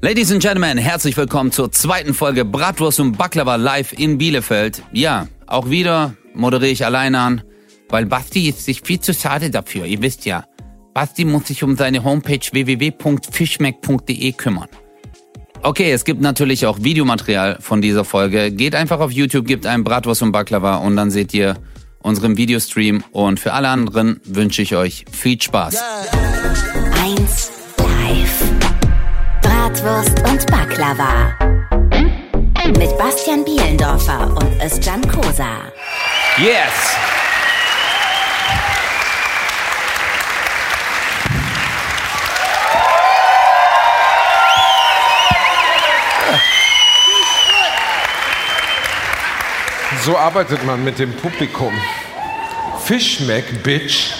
Ladies and Gentlemen, herzlich willkommen zur zweiten Folge Bratwurst und Baklava live in Bielefeld. Ja, auch wieder moderiere ich alleine an, weil Basti ist sich viel zu schade dafür, ihr wisst ja. Basti muss sich um seine Homepage www.fischmeck.de kümmern. Okay, es gibt natürlich auch Videomaterial von dieser Folge. Geht einfach auf YouTube, gebt einen Bratwurst und Baklava und dann seht ihr unseren Videostream. Und für alle anderen wünsche ich euch viel Spaß. Eins. Bratwurst und Baklava. Mit Bastian Bielendorfer und Özcan Kosa. Yes! So arbeitet man mit dem Publikum. Fischmeck, Bitch.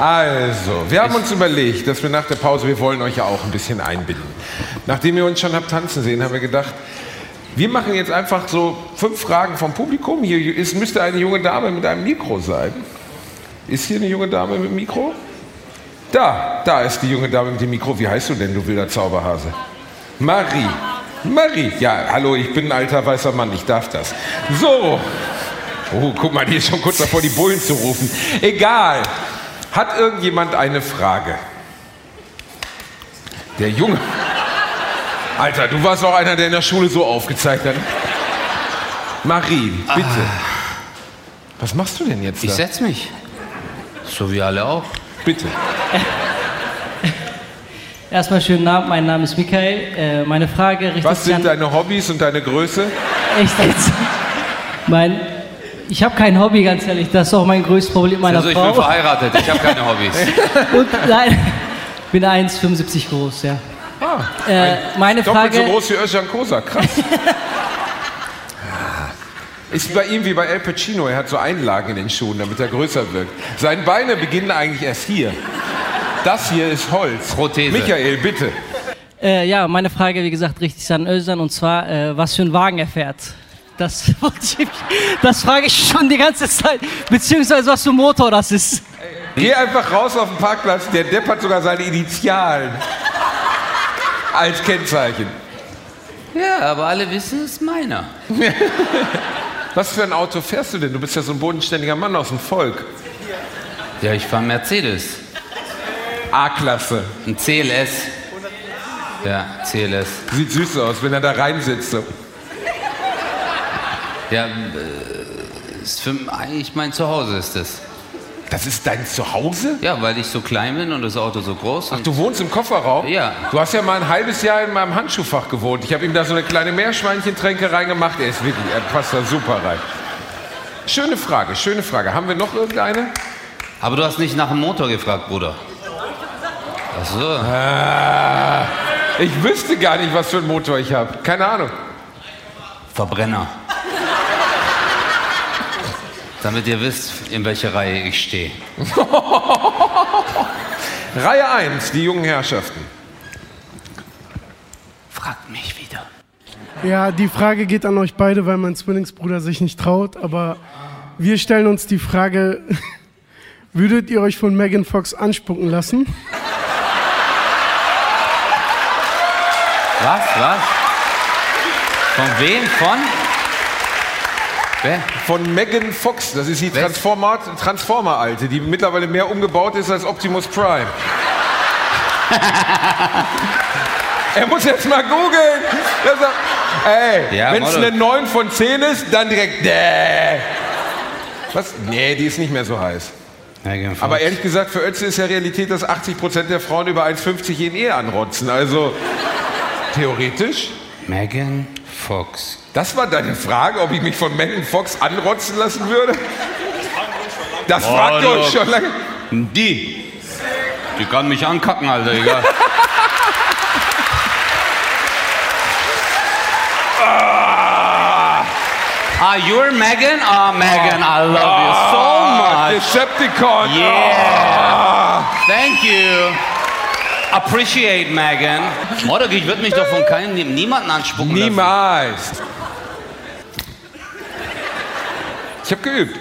Also, wir haben uns überlegt, dass wir nach der Pause, wir wollen euch ja auch ein bisschen einbinden. Nachdem ihr uns schon habt tanzen sehen, haben wir gedacht, wir machen jetzt einfach so fünf Fragen vom Publikum. Hier ist, müsste eine junge Dame mit einem Mikro sein. Ist hier eine junge Dame mit dem Mikro? Da, da ist die junge Dame mit dem Mikro. Wie heißt du denn, du wilder Zauberhase? Marie. Marie. Ja, hallo, ich bin ein alter weißer Mann, ich darf das. So. Oh, guck mal, die ist schon kurz davor, die Bullen zu rufen. Egal. Hat irgendjemand eine Frage? Der Junge. Alter, du warst auch einer, der in der Schule so aufgezeigt hat. Marie, bitte. Was machst du denn jetzt Ich da? setz mich. So wie alle auch. Bitte. Erstmal schönen Abend, mein Name ist Michael. Äh, meine Frage richtet Was sich sind an... deine Hobbys und deine Größe? Echt jetzt? Mein, ich habe kein Hobby, ganz ehrlich. Das ist auch mein größtes Problem meiner Also ich bin Frau. verheiratet, ich habe keine Hobbys. Und nein, bin 1,75 groß, ja. Ah, Äh, meine doppelt so Frage... groß wie Özcan Kosa, krass. Ist bei ihm wie bei El Pacino, er hat so Einlagen in den Schuhen, damit er größer wirkt. Seine Beine beginnen eigentlich erst hier. Das hier ist Holz. Prothese. Michael, bitte. Äh, ja, meine Frage, wie gesagt, richtet sich an Özcan. Und zwar, äh, was für einen Wagen er fährt. Das, das frage ich schon die ganze Zeit. Beziehungsweise, was für ein Motor das ist. Geh einfach raus auf den Parkplatz, der Depp hat sogar seine Initialen als Kennzeichen. Ja, aber alle wissen, es ist meiner. Was für ein Auto fährst du denn? Du bist ja so ein bodenständiger Mann aus dem Volk. Ja, ich fahre Mercedes. A-Klasse. Ein CLS. Ja, CLS. Sieht süß aus, wenn er da reinsitzt. So. Ja, äh, ist für eigentlich mein Zuhause ist das. Das ist dein Zuhause? Ja, weil ich so klein bin und das Auto so groß. Und Du wohnst im Kofferraum? Ja. Du hast ja mal ein halbes Jahr in meinem Handschuhfach gewohnt. Ich habe ihm da so eine kleine Meerschweinchentränke reingemacht. Er ist wirklich, er passt da super rein. Schöne Frage, schöne Frage. Haben wir noch irgendeine? aber du hast nicht nach dem Motor gefragt, Bruder. Ach so. Ah, ich wüsste gar nicht, was für einen Motor ich habe. Keine Ahnung. Verbrenner. Damit ihr wisst, in welcher Reihe ich stehe. Reihe 1, die jungen Herrschaften. Fragt mich wieder. Ja, die Frage geht an euch beide, weil mein Zwillingsbruder sich nicht traut. Aber wir stellen uns die Frage: Würdet ihr euch von Megan Fox anspucken lassen? Was? Was? Von wem? Von? Wer? Von Megan Fox. Das ist die? Transformer- Transformer-Alte, die mittlerweile mehr umgebaut ist als Optimus Prime. er muss jetzt mal googeln. Ey, Ja, wenn es eine 9 von 10 ist, dann direkt. Däh. Was? Nee, die ist nicht mehr so heiß. Megan Fox. Aber ehrlich gesagt, für Ötze ist ja Realität, dass 80% der Frauen über 1,50 in Ehe anrotzen. Also theoretisch. Megan Fox. Das war deine Frage, ob ich mich von Megan Fox anrotzen lassen würde? Das fragt ihr euch schon lange. Die. Die kann mich ankacken, Alter, egal. Ah, you're Megan? Ah, Megan, I love you so Ah, much. Decepticon. Yeah. Thank you. Appreciate, Megan. Modok, ich würde mich doch von keinem, niemanden anspucken lassen. Niemals. Ich habe geübt.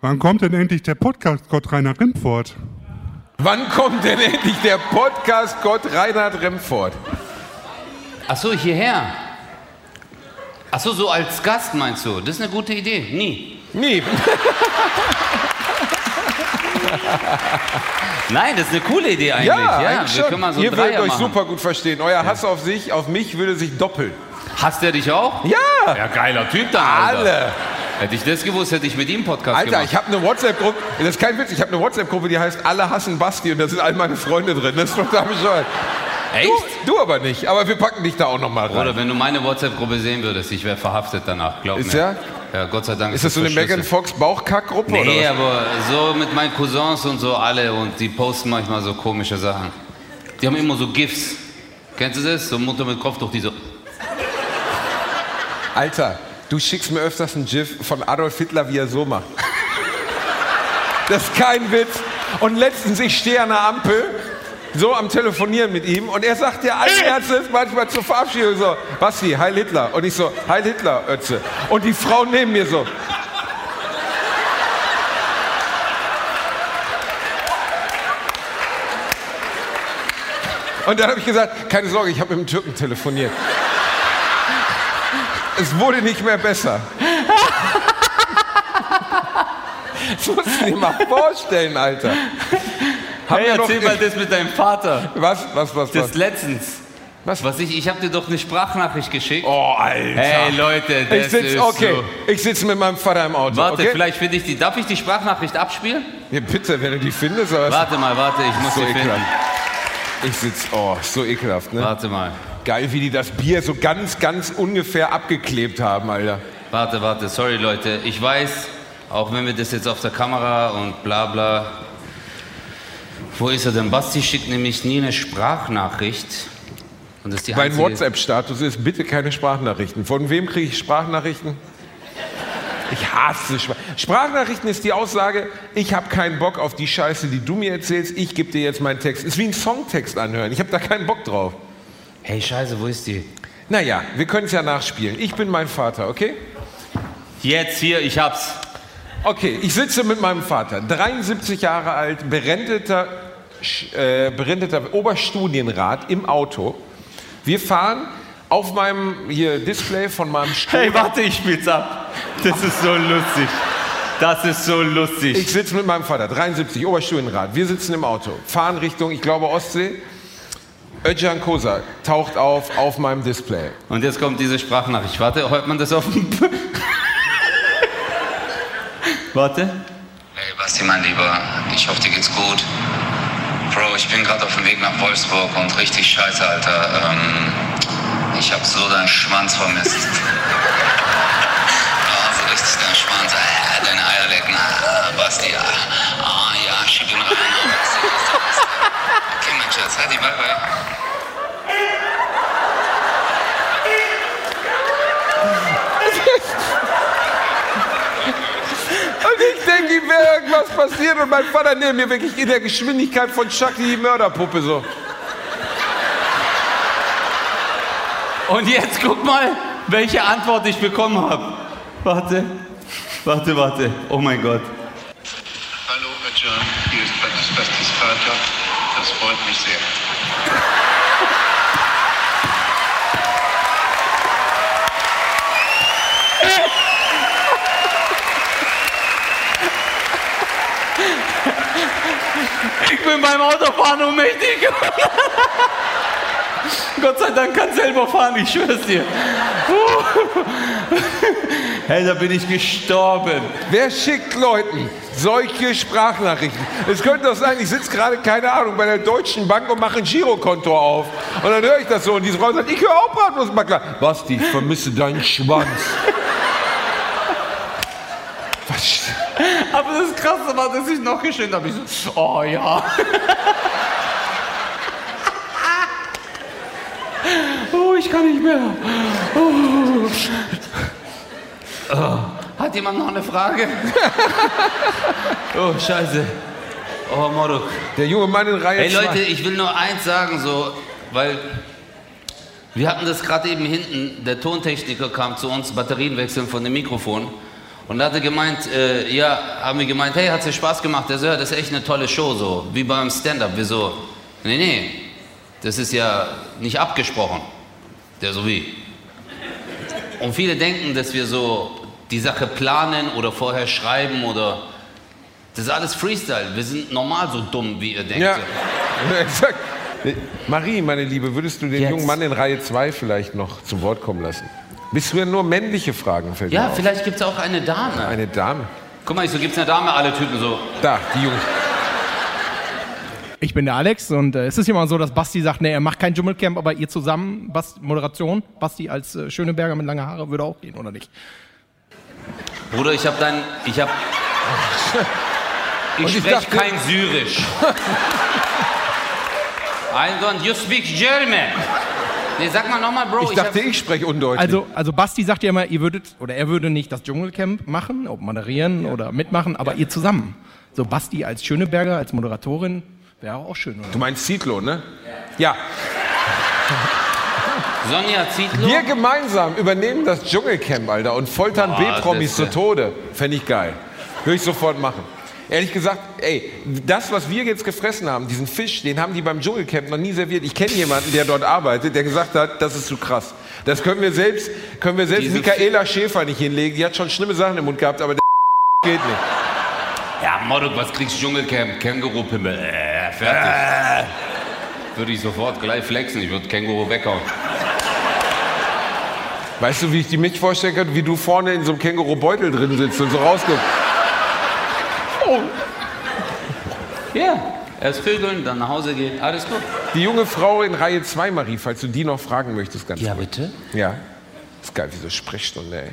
Wann kommt denn endlich der Podcast Gott Rainer Rimfort? Wann kommt denn endlich der Podcast Gott Reinhard Remford? Ach so, hierher. Ach so, so als Gast meinst du? Das ist eine gute Idee. Nie. Nie. Nein, das ist eine coole Idee eigentlich. Ja, Ja, eigentlich wir schon. können mal so Ihr würdet euch machen. super gut verstehen. Euer Hass auf sich, auf mich würde sich doppeln. Hasst er dich auch? Ja! Ja, geiler Typ Alter. Alle. Hätte ich das gewusst, hätte ich mit ihm einen Podcast Alter, gemacht. ich habe eine WhatsApp-Gruppe, das ist kein Witz, ich habe eine WhatsApp-Gruppe, die heißt Alle hassen Basti und da sind all meine Freunde drin. Das ist total bescheuert. Echt? Du, du aber nicht, aber wir packen dich da auch nochmal rein. Oder wenn du meine WhatsApp-Gruppe sehen würdest, ich wäre verhaftet danach, glaub Ist mir. ja? Ja, Gott sei Dank. Ist das so eine Megan. Fox Bauchkack-Gruppe Nee, oder was? aber so mit meinen Cousins und so alle und die posten manchmal so komische Sachen. Die haben immer so GIFs. Kennst du das? So Mutter mit Kopftuch, die so. Alter, du schickst mir öfters ein GIF von Adolf Hitler, wie er so macht. Das ist kein Witz. Und letztens, ich stehe an der Ampel, so am Telefonieren mit ihm und er sagt ja allen Ernstes manchmal zur Verabschiedung so, Basti, Heil Hitler. Und ich so, Heil Hitler, Ötze. Und die Frau neben mir so, Und dann habe ich gesagt, keine Sorge, ich habe mit dem Türken telefoniert. Es wurde nicht mehr besser. Das musst du dir mal vorstellen, Alter. Hey, noch- erzähl mal das mit deinem Vater. Was, was, was, Das was? letztens. Was? Was ich, ich habe dir doch eine Sprachnachricht geschickt. Oh, Alter. Hey Leute, das ich sitze, ist okay, so. ich sitze mit meinem Vater im Auto. Warte, okay? vielleicht finde ich die. Darf ich die Sprachnachricht abspielen? Ja, bitte, wenn du die findest. Warte mal, warte, ich muss so finden. ekelhaft. Ich sitze, oh, so ekelhaft, ne? Warte mal. Geil, wie die das Bier so ganz, ganz ungefähr abgeklebt haben, Alter. Warte, warte, sorry Leute. Ich weiß, auch wenn wir das jetzt auf der Kamera und bla bla. Wo ist er denn? Basti schickt nämlich nie eine Sprachnachricht. Und das ist die Mein WhatsApp-Status ist bitte keine Sprachnachrichten. Von wem kriege ich Sprachnachrichten? Ich hasse Sprach Sprachnachrichten ist die Aussage, ich habe keinen Bock auf die Scheiße, die du mir erzählst, ich gebe dir jetzt meinen Text. Ist wie ein Songtext anhören, ich habe da keinen Bock drauf. Hey, Scheiße, wo ist die? Naja, wir können es ja nachspielen. Ich bin mein Vater, okay? Jetzt hier, ich hab's. Okay, ich sitze mit meinem Vater, 73 Jahre alt, berendeter, äh, berendeter Oberstudienrat im Auto. Wir fahren auf meinem hier Display von meinem Stuhl. Hey, warte, ich spiel's ab. Das ist so lustig. Das ist so lustig. Ich sitze mit meinem Vater, 73, Oberstudienrat. Wir sitzen im Auto, fahren Richtung, ich glaube, Ostsee. Özcan Kosa taucht auf auf meinem Display. Und jetzt kommt diese Sprachnachricht. Warte, hört man das auf dem... Warte. Hey Basti, mein Lieber, ich hoffe, dir geht's gut. Bro, ich bin gerade auf dem Weg nach Wolfsburg und richtig scheiße, Alter. Ähm, ich hab so deinen Schwanz vermisst. Ah, so richtig deinen Schwanz, äh, deine Eier lecken. Ah, Basti, ah, ah, ja, schieb ihn rein. Ah, Basti, Basti, Basti. Okay, mein Schatz, Hadi, bye, bye. Ihm wäre irgendwas passiert und mein Vater neben mir wirklich in der Geschwindigkeit von Chucky die Mörderpuppe so. Und jetzt guck mal, welche Antwort ich bekommen habe. Warte, warte, warte. Oh mein Gott. Hallo, John, hier ist Bastis Vater. Das freut mich sehr. Bin beim Autofahren ohnmächtig. Gott sei Dank kann selber fahren, ich schwör's dir. Hey, da bin ich gestorben. Wer schickt Leuten solche Sprachnachrichten? Es könnte doch sein, ich sitze gerade, keine Ahnung, bei der Deutschen Bank und mache ein Girokonto auf. Und dann höre ich das so und diese Frau sagt, ich höre auch Bratwurstmakler. Basti, ich vermisse deinen Schwanz. Was? Aber das Krasse war, dass ich noch geschehen habe. Ich so, oh ja. Oh, ich kann nicht mehr. Oh. Oh. Hat jemand noch eine Frage? Oh, scheiße. Oh, Moruk. Der junge Mann in Reihe Hey. Leute, ich will nur eins sagen, so, weil wir hatten das gerade eben hinten, der Tontechniker kam zu uns, Batterien wechseln von dem Mikrofon Und da hat er gemeint, äh, ja, haben wir gemeint, hey, hat dir Spaß gemacht? Der so, ja, das ist echt eine tolle Show, so, wie beim Stand-Up. Wir so, nee, nee, das ist ja nicht abgesprochen. Der so wie. Und viele denken, dass wir so die Sache planen oder vorher schreiben oder. Das ist alles Freestyle. Wir sind normal so dumm, wie ihr denkt. Ja, exakt. Marie, meine Liebe, würdest du den Jetzt. jungen Mann in Reihe 2 vielleicht noch zu Wort kommen lassen? Bist du ja nur männliche Fragen fällt mir Ja, auf. vielleicht gibt es auch eine Dame. Eine Dame. Guck mal, so gibt es eine Dame, alle Typen so. Da, die Jungs. Ich bin der Alex und äh, es ist immer so, dass Basti sagt, nee, er macht kein Dschungelcamp, aber ihr zusammen, Bast Moderation, Basti als äh, Schöneberger mit langen Haare würde auch gehen, oder nicht? Bruder, ich hab dein. Ich hab. Ich Und ich spreche dachte- kein Syrisch. I don't, you speak German. Nee, sag mal nochmal, Bro. Ich dachte, hab, ich spreche undeutlich. Also, also Basti sagt ja immer, ihr würdet, oder er würde nicht das Dschungelcamp machen, ob moderieren oder mitmachen, aber ihr zusammen. So Basti als Schöneberger, als Moderatorin, wäre auch schön, oder? du meinst Zietlow, ne? Ja. Sonja Zietlow. Wir gemeinsam übernehmen das Dschungelcamp, Alter, und foltern B-Promis zu Tode. Fände ich geil. Würde ich sofort machen. Ehrlich gesagt, ey, das, was wir jetzt gefressen haben, diesen Fisch, den haben die beim Dschungelcamp noch nie serviert. Ich kenne jemanden, der dort arbeitet, der gesagt hat, das ist zu krass. Das können wir selbst, können wir selbst Diese Michaela Schäfer nicht hinlegen. Die hat schon schlimme Sachen im Mund gehabt, aber der geht nicht. Ja, Modok, was kriegst du Dschungelcamp? Känguru-Pimmel. Äh, fertig. Würde ich sofort gleich flexen. Ich würde Känguru weghauen. Weißt du, wie ich die mich vorstellen kann? Wie du vorne in so einem Känguru-Beutel drin sitzt und so rauskommst. Ja. Erst vögeln, dann nach Hause gehen. Alles gut. Die junge Frau in Reihe 2, Marie, falls du die noch fragen möchtest, ganz Ja, kurz. bitte? Ja. Ist geil, wie so Sprechstunde, ey.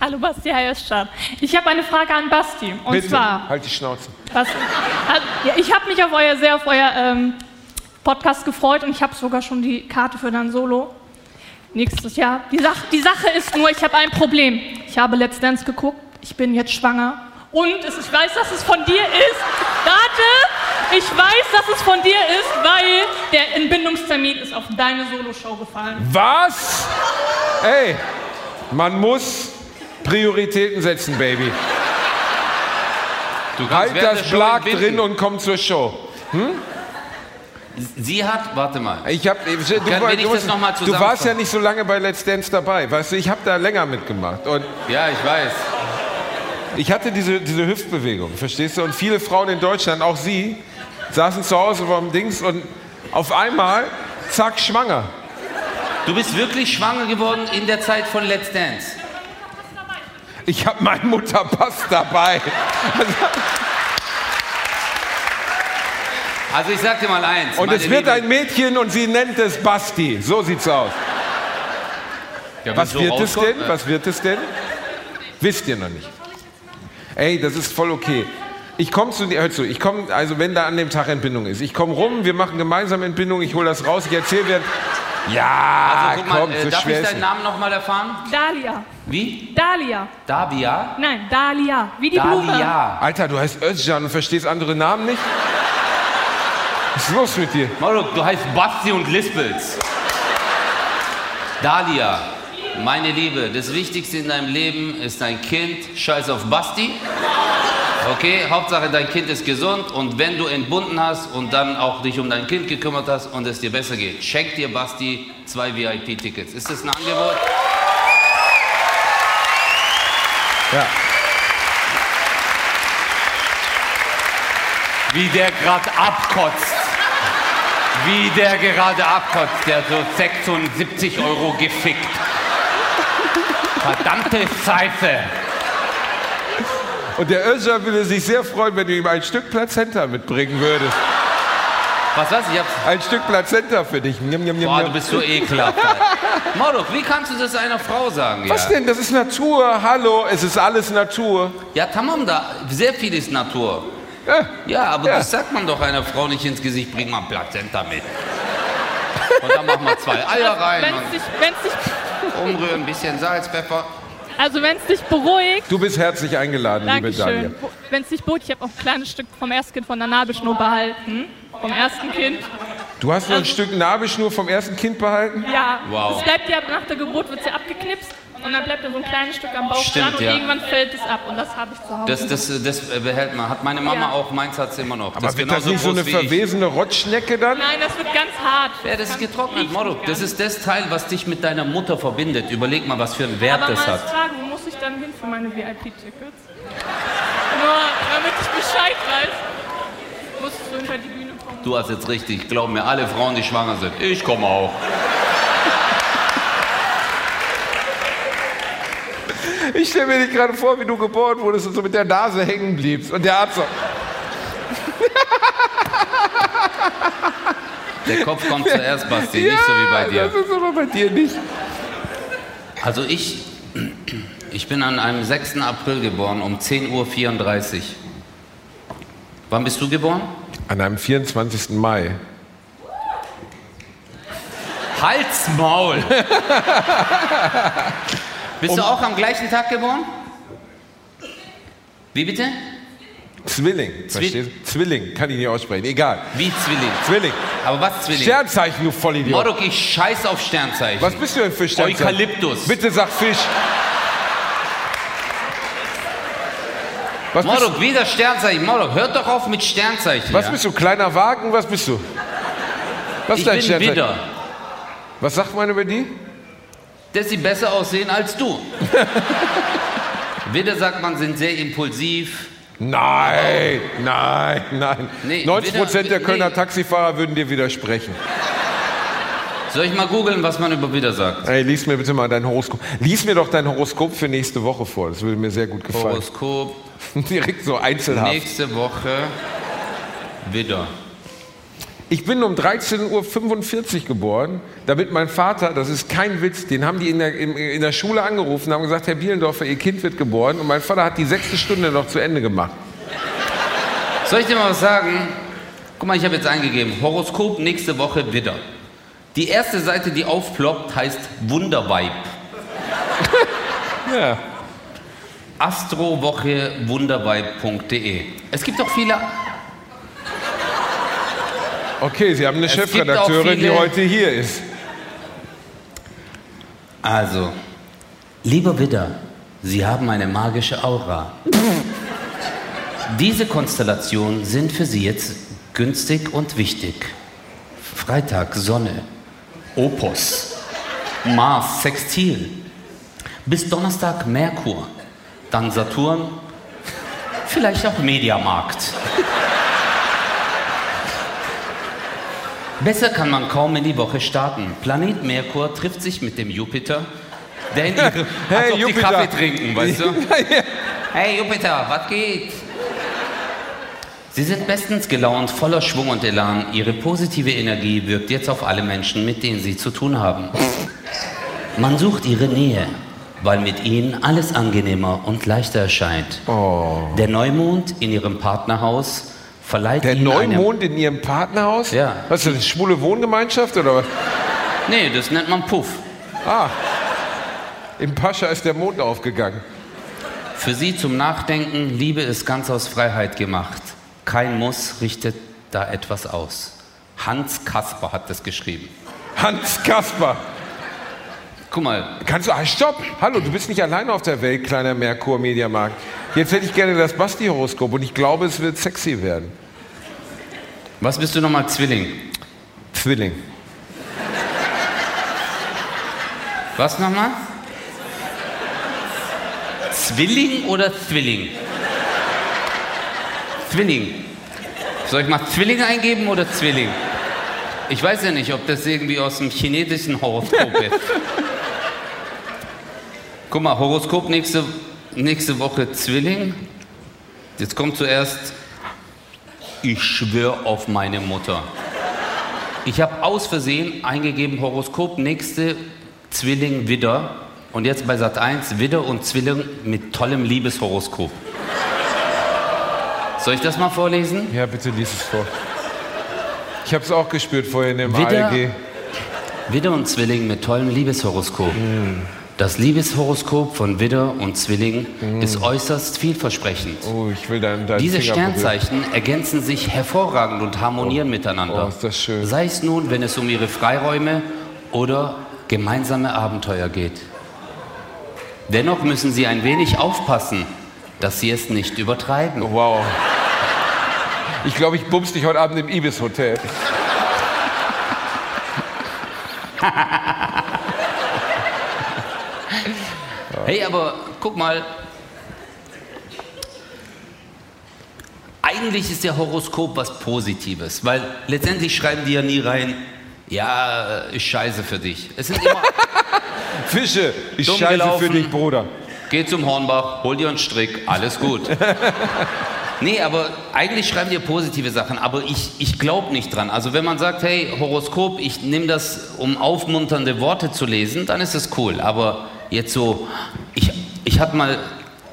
Hallo Basti, hi Özcan. Ich habe eine Frage an Basti. Und Bitte, zwar, halt die Schnauze. was, also, ja, ich habe mich auf euer, sehr auf euer ähm, Podcast gefreut und ich habe sogar schon die Karte für dein Solo. Nächstes Jahr. Die, Sach die Sache ist nur, ich habe ein Problem. Ich habe Let's Dance geguckt, ich bin jetzt schwanger. Und es, ich weiß, dass es von dir ist. Warte! Ich weiß, dass es von dir ist, weil der Entbindungstermin ist auf deine Soloshow gefallen. Was? Ey, man muss Prioritäten setzen, Baby. Du Halt das Schlag drin und komm zur Show. Sie hat, warte mal. Ich hab, du, wir nicht du, mal du warst ja nicht so lange bei Let's Dance dabei. Weißt du, ich habe da länger mitgemacht. Und Ja, ich weiß. Ich hatte diese, diese Hüftbewegung, verstehst du? Und viele Frauen in Deutschland, auch sie, saßen zu Hause vorm Dings und auf einmal, zack, schwanger. Du bist wirklich schwanger geworden in der Zeit von Let's Dance. Ich habe meinen Mutterpass dabei. Also ich sag dir mal eins. Und es wird Liebe- ein Mädchen und sie nennt es Basti. So sieht's aus. Ja, Was so wird es denn? äh, Was wird es denn? Wisst ihr noch nicht. Ey, das ist voll okay. Ich komme zu dir, hör zu, ich komme, also wenn da an dem Tag Entbindung ist, ich komme rum, wir machen gemeinsam Entbindung, ich hole das raus, ich erzähle dir, ja, Also guck mal, komm, äh, so darf schwer ich deinen. Namen nochmal erfahren? Dalia. Wie? Dalia. Davia? Nein, Dalia. Wie die Blume. Dalia. Alter, du heißt Özcan und verstehst andere Namen nicht? Was ist los mit dir? Maruk, du heißt Basti und lispelst. Dalia, meine Liebe, das Wichtigste in deinem Leben ist dein Kind. Scheiß auf Basti. Okay, Hauptsache dein Kind ist gesund und wenn du entbunden hast und dann auch dich um dein Kind gekümmert hast und es dir besser geht, schenk dir Basti zwei VIP-Tickets. Ist das ein Angebot? Ja. Wie der gerade abkotzt. Wie der gerade abkotzt. Der so 76 Euro gefickt. Verdammte Scheiße. Und der Özcan würde sich sehr freuen, wenn du ihm ein Stück Plazenta mitbringen würdest. Was was? Ich hab's. Ein Stück Plazenta für dich. Njam, njam, njam, Boah, du bist so ekelhaft. Maruk, wie kannst du das einer Frau sagen? Was ja? denn? Das ist Natur. Hallo, es ist alles Natur. Ja, tamam da. Sehr viel ist Natur. Ja. Ja, aber Ja. das sagt man doch einer Frau nicht ins Gesicht. Bring mal Plazenta mit. Und dann machen wir zwei Eier rein Wenn es dich, wenn's dich, und umrühren, ein bisschen Salz, Pfeffer. also wenn es dich beruhigt, Du bist herzlich eingeladen, liebe Daniel. Dankeschön. Wenn es dich beruhigt, ich habe auch ein kleines Stück vom ersten Kind von der Nabelschnur behalten. Vom ersten Kind. Du hast noch ein Stück Nabelschnur vom ersten Kind behalten? Ja. Wow. Es bleibt ja nach der Geburt, wird sie abgeknipst. Und dann bleibt da so ein kleines Stück am Bauch Stimmt, dran und ja. irgendwann fällt es ab und das habe ich zu Hause. Das, das, das behält man. Hat meine Mama Ja. auch, meins hat sie immer noch. Aber ist wird das nicht so eine verwesene Rotschnecke dann? Nein, das wird ganz hart. Ja, das ist getrocknet, Moro. gar Das ist das Teil, was dich mit deiner Mutter verbindet. Überleg mal, was für einen Wert Aber das hat. fragen, wo muss ich dann hin für meine VIP-Tickets? Nur damit ich Bescheid weiß, musst du hinter die Bühne kommen. Du hast jetzt richtig, glaub mir, alle Frauen, die schwanger sind. Ich komme auch. Ich stelle mir dich gerade vor, wie du geboren wurdest und so mit der Nase hängen bliebst. Und der Arzt so, Der Kopf kommt zuerst, Basti, nicht so wie bei dir. das ist aber bei dir nicht. Also ich, ich bin an einem 6. April geboren um 10.34 Uhr. Wann bist du geboren? An einem 24. Mai. Hals, Bist du auch am gleichen Tag geboren? Wie bitte? Zwilling, verstehst du? Zwilling, kann ich nicht aussprechen, egal. Wie Zwilling? Zwilling. Aber was Zwilling? Sternzeichen, du Vollidiot. Morok, ich scheiß auf Sternzeichen. Was bist du denn für Sternzeichen? Eukalyptus. Bitte sag Fisch. Was Morok, wieder Sternzeichen. Morok, hört doch auf mit Sternzeichen. was ja? bist du? Kleiner Wagen? Was bist du? Was Ich ist dein bin Sternzeichen? Widder. Was sagt man über die? Dass sie besser aussehen als du. Widder sagt man, sind sehr impulsiv. Nein, nein, nein. Nee, 90 Prozent der Kölner nee. Taxifahrer würden dir widersprechen. Soll ich mal googeln, was man über Widder sagt? Ey, lies mir bitte mal dein Horoskop. Lies mir doch dein Horoskop für nächste Woche vor. Das würde mir sehr gut gefallen. Horoskop, Direkt so einzelhaft. nächste Woche Widder. Ich bin um 13.45 Uhr geboren, damit mein Vater, das ist kein Witz, den haben die in der, in, in der Schule angerufen, haben gesagt, Herr Bielendorfer, Ihr Kind wird geboren. Und mein Vater hat die sechste Stunde noch zu Ende gemacht. Soll ich dir mal was sagen? Guck mal, ich habe jetzt eingegeben, Horoskop nächste Woche Widder. Die erste Seite, die aufploppt, heißt Wunderweib. Ja. Astrowoche wunderweib.de. Es gibt auch viele Okay, Sie haben eine Es Chefredakteurin, die heute hier ist. Also, lieber Widder, Sie haben eine magische Aura. Diese Konstellationen sind für Sie jetzt günstig und wichtig. Freitag Sonne, Opus, Mars Sextil. Bis Donnerstag Merkur, dann Saturn, vielleicht auch Mediamarkt. Besser kann man kaum in die Woche starten. Planet Merkur trifft sich mit dem Jupiter, der in ihre, Hey, als ob die Jupiter. Kaffee trinken, weißt du? Hey Jupiter, was geht? Sie sind bestens gelaunt, voller Schwung und Elan. Ihre positive Energie wirkt jetzt auf alle Menschen, mit denen Sie zu tun haben. Man sucht ihre Nähe, weil mit ihnen alles angenehmer und leichter erscheint. Der Neumond in Ihrem Partnerhaus verleiht Der. Neumond in Ihrem Partnerhaus? Ja. Was ist das, eine schwule Wohngemeinschaft oder was? Nee, das nennt man Puff. Ah, im Pascha ist der Mond aufgegangen. Für Sie zum Nachdenken, Liebe ist ganz aus Freiheit gemacht. Kein Muss richtet da etwas aus. Hans Kasper hat das geschrieben. Hans Kasper. Guck mal, Kannst du, ah, stopp! Hallo, du bist nicht alleine auf der Welt, kleiner Merkur Mediamarkt. Jetzt hätte ich gerne das Basti-Horoskop und ich glaube, es wird sexy werden. was bist du nochmal Zwilling? Zwilling. Was nochmal? Zwilling oder Zwilling? Zwilling. Soll ich mal Zwilling eingeben oder Zwilling? Ich weiß ja nicht, ob das irgendwie aus dem chinesischen Horoskop ist. Guck mal, Horoskop nächste, nächste Woche Zwilling. Jetzt kommt zuerst, ich schwöre auf meine Mutter. Ich habe aus Versehen eingegeben Horoskop nächste Zwilling Widder und jetzt bei Sat 1 Widder und Zwilling mit tollem Liebeshoroskop. Soll ich das mal vorlesen? Ja, bitte lies es vor. Ich habe es auch gespürt vorhin im Widder, ALG. Widder und Zwilling mit tollem Liebeshoroskop. Das Liebeshoroskop von Widder und Zwilling ist äußerst vielversprechend. Oh, deinen, deinen Diese Finger berühren. Sternzeichen ergänzen sich hervorragend und harmonieren miteinander. Oh, das schön. Sei es nun, wenn es um ihre Freiräume oder gemeinsame Abenteuer geht. Dennoch müssen Sie ein wenig aufpassen, dass Sie es nicht übertreiben. Wow. Ich glaube, ich bumst dich heute Abend im Ibis Hey, aber guck mal. Eigentlich ist der Horoskop was Positives, weil letztendlich schreiben die ja nie rein, ja, ist scheiße für dich. Es sind immer Fische, ich Dumm scheiße gelaufen. für dich, Bruder. Geh zum Hornbach, hol dir einen Strick, alles gut. nee, aber eigentlich schreiben die positive Sachen, aber ich, ich glaube nicht dran. Also wenn man sagt, hey, Horoskop, ich nehme das, um aufmunternde Worte zu lesen, dann ist es cool. Aber jetzt so, ich, ich hatte mal,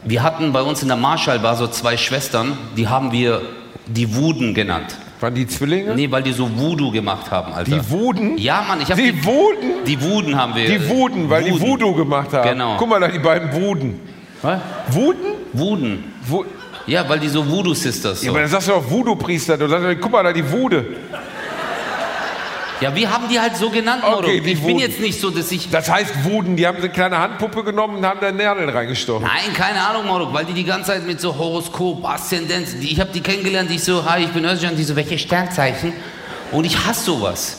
wir hatten bei uns in der Marschallbar so zwei Schwestern, die haben wir die Wuden genannt. Waren die Zwillinge? Nee, weil die so Voodoo gemacht haben, Alter. Die Wuden? Ja, Mann, ich habe Die Wuden? die Wuden haben wir. Die Wuden, weil die Wuden. Voodoo gemacht haben. Genau. Guck mal da, die beiden Wuden. Was? Wuden? Wuden. Wo, Ja, weil die so Voodoo-Sisters ja, so. aber dann sagst du auch Voodoo-Priester. Du sagst, guck mal da, die Wude. Ja, wir haben die halt so genannt, Okay, Moro. die Ich bin Wuden. jetzt nicht so, dass ich... Das heißt Wuden, die haben eine kleine Handpuppe genommen und haben da Nadeln reingestochen. Nein, keine Ahnung, Moro, weil die die ganze Zeit mit so Horoskop, Aszendenz... Ich habe die kennengelernt, die ich so, hi, ich bin Özcan, die so, welche Sternzeichen? Und ich hasse sowas.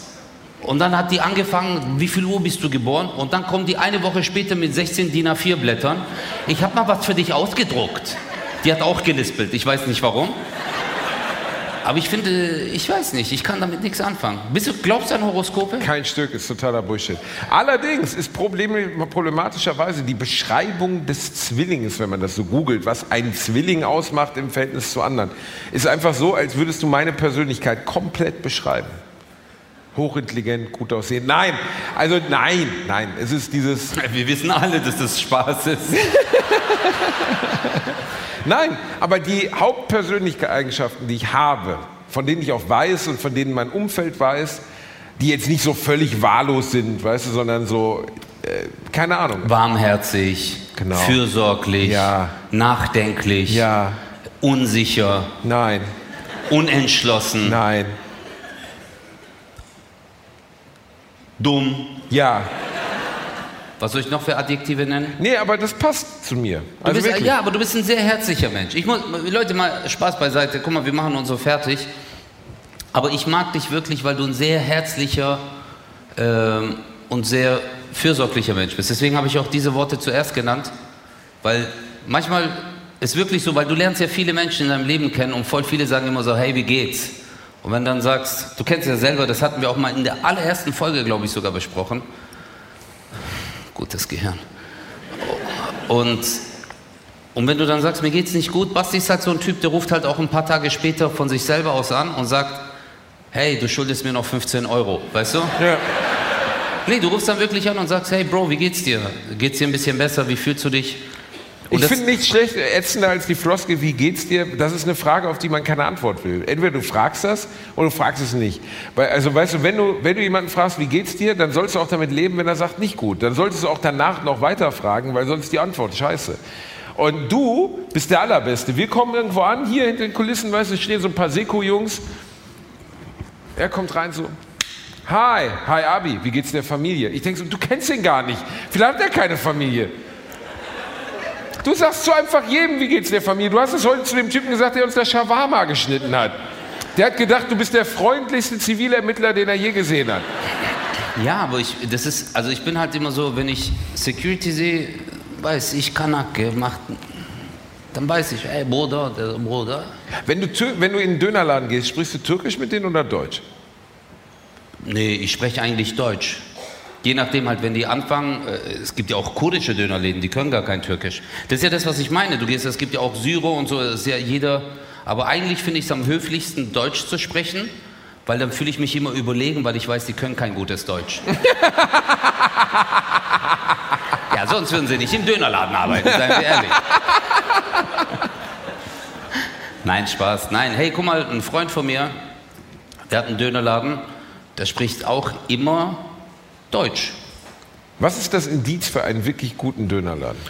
Und dann hat die angefangen, wie viel Uhr bist du geboren? Und dann kommt die eine Woche später mit 16 DIN A4 Blättern. Ich habe mal was für dich ausgedruckt. Die hat auch gelispelt, ich weiß nicht warum. Aber ich finde, ich weiß nicht, ich kann damit nichts anfangen. Bist du, glaubst du an Horoskope? Kein Stück, ist totaler Bullshit. Allerdings ist problem- problematischerweise die Beschreibung des Zwillings, wenn man das so googelt, was ein Zwilling ausmacht im Verhältnis zu anderen, ist einfach so, als würdest du meine Persönlichkeit komplett beschreiben. Hochintelligent, gut aussehen. Nein, also nein, nein, es ist dieses, Wir wissen alle, dass das Spaß ist. Nein, aber die Hauptpersönlichkeitseigenschaften, die ich habe, von denen ich auch weiß und von denen mein Umfeld weiß, die jetzt nicht so völlig wahllos sind, weißt du, sondern so, äh, keine Ahnung. Warmherzig, Genau. fürsorglich, Ja. nachdenklich, Ja, unsicher, nein, unentschlossen, nein, dumm. ja. Was soll ich noch für Adjektive nennen? Nee, aber das passt zu mir. Also bist, wirklich. ja, aber du bist ein sehr herzlicher Mensch. Ich muss, Leute, mal Spaß beiseite. Guck mal, wir machen uns so fertig. Aber ich mag dich wirklich, weil du ein sehr herzlicher ähm, und sehr fürsorglicher Mensch bist. Deswegen habe ich auch diese Worte zuerst genannt, weil manchmal ist wirklich so, weil du lernst ja viele Menschen in deinem Leben kennen und voll viele sagen immer so, hey, wie geht's? Und wenn du dann sagst, du kennst ja selber, das hatten wir auch mal in der allerersten Folge, glaube ich, sogar besprochen. Gutes Gehirn. Und, und wenn du dann sagst, mir geht's nicht gut, Basti ist halt so ein Typ, der ruft halt auch ein paar Tage später von sich selber aus an und sagt, hey, du schuldest mir noch 15 Euro, weißt du? Ja. Nee, du rufst dann wirklich an und sagst, hey Bro, wie geht's dir? Geht's dir ein bisschen besser? Wie fühlst du dich? Und Ich finde nichts schlecht, ätzender als die Floskel, wie geht's dir? Das ist eine Frage, auf die man keine Antwort will. Entweder du fragst das oder du fragst es nicht. Weil, also weißt du, wenn du, wenn du jemanden fragst, wie geht's dir, dann sollst du auch damit leben, wenn er sagt, nicht gut. Dann solltest du auch danach noch weiter fragen, weil sonst die Antwort scheiße. Und du bist der Allerbeste. Wir kommen irgendwo an, hier hinter den Kulissen, weißt du, stehen so ein paar Seko-Jungs. Er kommt rein so, hi, hi Abi, wie geht's der Familie? Ich denke so, du kennst ihn gar nicht. Vielleicht hat er keine Familie. Du sagst zu einfach jedem, wie geht's der Familie. Du hast es heute zu dem Typen gesagt, der uns der Shawarma geschnitten hat. Der hat gedacht, du bist der freundlichste Zivilermittler, den er je gesehen hat. Ja, aber ich, das ist, also ich bin halt immer so, wenn ich Security sehe, weiß ich, Kanake macht, dann weiß ich, ey Bruder, der Bruder. Wenn du, wenn du in den Dönerladen gehst, sprichst du Türkisch mit denen oder Deutsch? Nee, ich spreche eigentlich Deutsch. Je nachdem halt, wenn die anfangen, äh, es gibt ja auch kurdische Dönerläden, die können gar kein Türkisch. Das ist ja das, was ich meine. Du gehst, es gibt ja auch Syro und so, das ist ja jeder. Aber eigentlich finde ich es am höflichsten, Deutsch zu sprechen, weil dann fühle ich mich immer überlegen, weil ich weiß, die können kein gutes Deutsch. ja, sonst würden sie nicht im Dönerladen arbeiten, seien wir ehrlich. Nein, Spaß. Nein, hey, guck mal, ein Freund von mir, der hat einen Dönerladen, der spricht auch immer Deutsch. Was ist das Indiz für einen wirklich guten Dönerladen?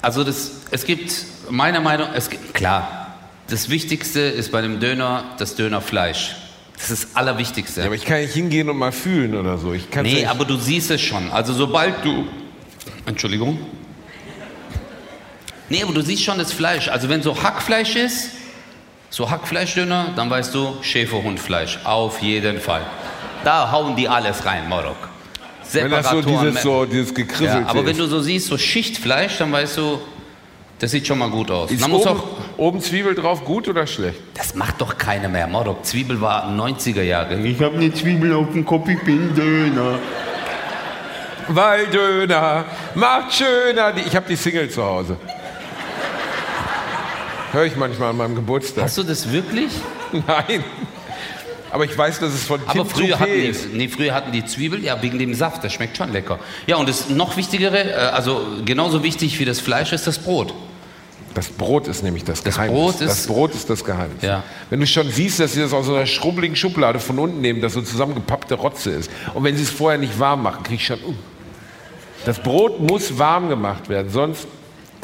Also das, es gibt meiner Meinung, es gibt, klar, das Wichtigste ist bei einem Döner das Dönerfleisch. Das ist das Allerwichtigste. Ja, aber ich kann nicht hingehen und mal fühlen oder so. Ich kann's nee, aber du siehst es schon. Also sobald du Entschuldigung. Nee, aber du siehst schon das Fleisch. Also wenn so Hackfleisch ist, so Hackfleischdöner, dann weißt du Schäferhundfleisch. Auf jeden Fall. Da hauen die alles rein, Morok. Wenn das so dieses, so, dieses ja, aber wenn ist. du so siehst, so Schichtfleisch, dann weißt du, das sieht schon mal gut aus. Ist Man muss oben, auch, oben Zwiebel drauf gut oder schlecht? das macht doch keiner mehr. Morok, Zwiebel war 90er Jahre. Ich habe eine Zwiebel auf dem Kopf, ich bin Döner. Weil Döner macht schöner. Ich habe die Single zu Hause. Höre ich manchmal an meinem Geburtstag. Hast du das wirklich? Nein. Aber ich weiß, dass es von Aber Tim früher Toupet hatten, die, ist. nee, früher hatten die Zwiebel, ja, wegen dem Saft, das schmeckt schon lecker. Ja, und das noch Wichtigere, äh, also genauso wichtig wie das Fleisch ist das Brot. Das Brot ist nämlich das, Das Geheimnis. Brot ist- das Brot ist das Geheimnis. Ja. Wenn du schon siehst, dass sie das aus so einer schrubbeligen Schublade von unten nehmen, das so zusammengepappte Rotze ist. Und wenn sie es vorher nicht warm machen, krieg ich schon. Uh. Das Brot muss warm gemacht werden, sonst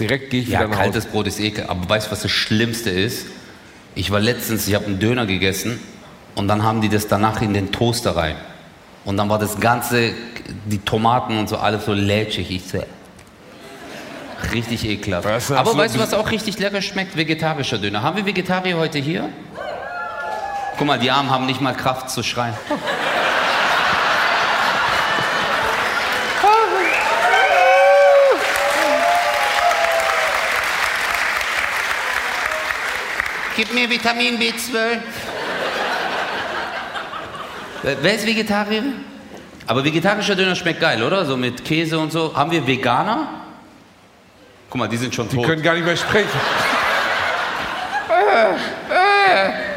direkt gehe ich Ja, wieder nach Hause. kaltes Brot ist ekel. Aber weißt du, was das Schlimmste ist? Ich war letztens, ich habe einen Döner gegessen und dann haben die das danach in den Toaster rein. Und dann war das Ganze, die Tomaten und so, alles so lätschig. Ich so, richtig ekelhaft. Aber weißt du, was auch richtig lecker schmeckt? Vegetarischer Döner. Haben wir Vegetarier heute hier? Guck mal, die Armen haben nicht mal Kraft zu schreien. Gib mir Vitamin B12. Äh, Wer ist Vegetarier? Aber vegetarischer Döner schmeckt geil, oder? So mit Käse und so. Haben wir Veganer? Guck mal, die sind schon Die tot. können gar nicht mehr sprechen.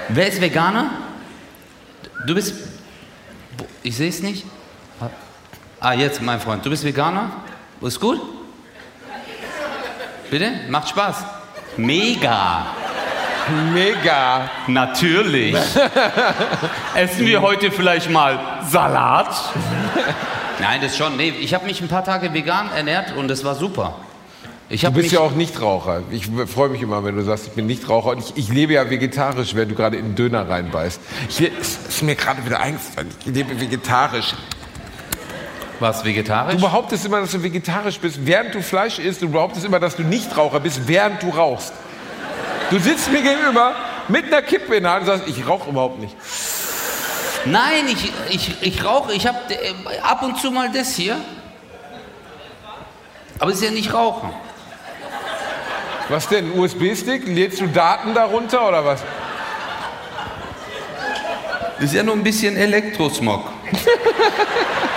Wer ist Veganer? Du bist. Ich sehe es nicht. Ah, jetzt, mein Freund. Du bist Veganer? Ist gut? Bitte? Macht Spaß. Mega. Mega. Natürlich. Essen wir heute vielleicht mal Salat? Nein, das schon. Nee, ich habe mich ein paar Tage vegan ernährt und das war super. Ich Du bist ja auch Nichtraucher. Ich freue mich immer, wenn du sagst, ich bin Nichtraucher. Und ich, ich lebe ja vegetarisch, wenn du gerade in den Döner reinbeißt. Ich, es ist mir gerade wieder eingefallen. Ich lebe vegetarisch. was vegetarisch. Du behauptest immer, dass du vegetarisch bist, während du Fleisch isst. Du behauptest immer, dass du Nichtraucher bist, während du rauchst. Du sitzt mir gegenüber mit einer Kippe in der Hand und sagst, ich rauche überhaupt nicht. Nein, ich, ich, ich rauche. Ich habe äh, ab und zu mal das hier. Aber es ist ja nicht Rauchen. Was denn, ein USB-Stick? Lädst du Daten darunter oder was? Das ist ja nur ein bisschen Elektrosmog.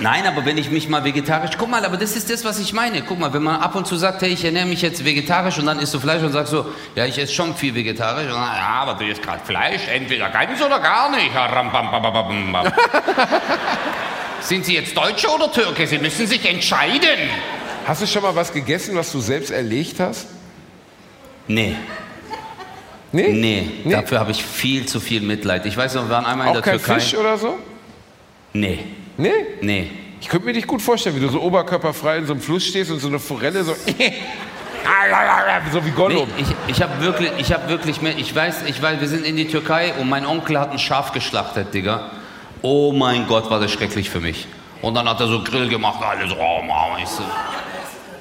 Nein, aber wenn ich mich mal vegetarisch, guck mal, aber das ist das, was ich meine. Guck mal, wenn man ab und zu sagt, hey, ich ernähre mich jetzt vegetarisch und dann isst du Fleisch und sagst so, ja, ich esse schon viel vegetarisch. Und dann, ja, aber du isst gerade Fleisch, entweder ganz oder gar nicht. Sind Sie jetzt Deutsche oder Türke? Sie müssen sich entscheiden. Hast du schon mal was gegessen, was du selbst erlegt hast? Nee. Nee? Nee, Nee? dafür habe ich viel zu viel Mitleid. Ich weiß noch, wir waren einmal in Auch der kein Türkei. Fisch oder so? Nee, Nee? nee. Ich könnte mir dich gut vorstellen, wie du so oberkörperfrei in so einem Fluss stehst und so eine Forelle so. so wie Nee, Gollum. ich ich habe wirklich, ich habe wirklich mehr, ich weiß, ich weiß, wir sind in die Türkei und mein Onkel hat ein Schaf geschlachtet, Digga. Oh mein Gott, war das schrecklich für mich. Und dann hat er so Grill gemacht, alles oh, Mama, ich so.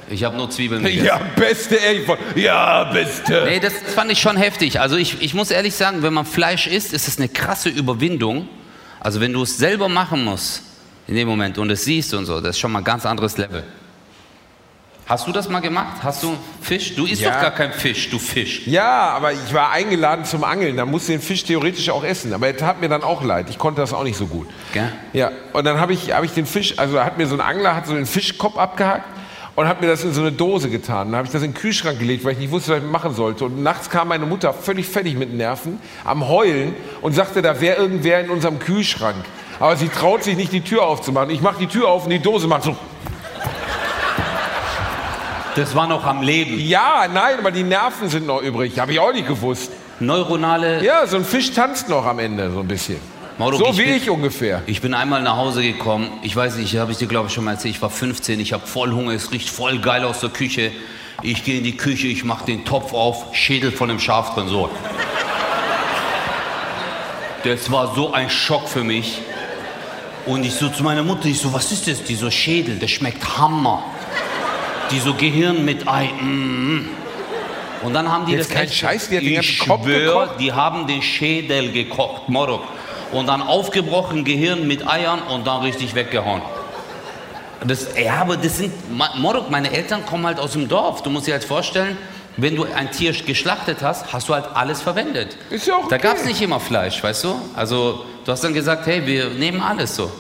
Ich habe nur Zwiebeln gegessen. Ja, beste, ey. Ja, beste. Nee, das fand ich schon heftig. Also ich, ich muss ehrlich sagen, wenn man Fleisch isst, ist es eine krasse Überwindung. Also wenn du es selber machen musst, in dem Moment, und es siehst und so, das ist schon mal ein ganz anderes Level. Hast du das mal gemacht? Hast du Fisch? Du isst Ja. doch gar kein Fisch, du Fisch. Ja, aber ich war eingeladen zum Angeln. Da musste den Fisch theoretisch auch essen. Aber er tat mir dann auch leid. Ich konnte das auch nicht so gut. Gell? Ja, und dann habe ich, hab ich den Fisch, also hat mir so ein Angler, hat so den Fischkopf abgehackt und hat mir das in so eine Dose getan. Dann habe ich das in den Kühlschrank gelegt, weil ich nicht wusste, was ich machen sollte. Und nachts kam meine Mutter völlig fertig mit Nerven, am Heulen und sagte, da wäre irgendwer in unserem Kühlschrank. Aber sie traut sich nicht, die Tür aufzumachen. Ich mache die Tür auf und die Dose macht so. Das war noch am Leben. Ja, nein, aber die Nerven sind noch übrig. Habe ich auch nicht gewusst. Neuronale. Ja, so ein Fisch tanzt noch am Ende so ein bisschen. Mauro, so ich wie bin- ich ungefähr. Ich bin einmal nach Hause gekommen. Ich weiß nicht, habe ich dir glaube ich schon mal erzählt. Ich war 15, ich habe voll Hunger, es riecht voll geil aus der Küche. Ich gehe in die Küche, ich mache den Topf auf, Schädel von dem Schaf drin, so. Das war so ein Schock für mich. Und ich so zu meiner Mutter, ich so, was ist das? Die so Schädel, der schmeckt Hammer. Die so Gehirn mit Ei. Mm. Und dann haben die Jetzt das kein echt- Scheiß, die hat den Kopf schwör, gekocht? die haben den Schädel gekocht, Morok. Und dann aufgebrochen Gehirn mit Eiern und dann richtig weggehauen. Das, ja, aber das sind, Morok, meine Eltern kommen halt aus dem Dorf. Du musst dir halt vorstellen, wenn du ein Tier geschlachtet hast, hast du halt alles verwendet. Ist ja auch Da okay. gab es nicht immer Fleisch, weißt du? Also, du hast dann gesagt, hey, wir nehmen alles so.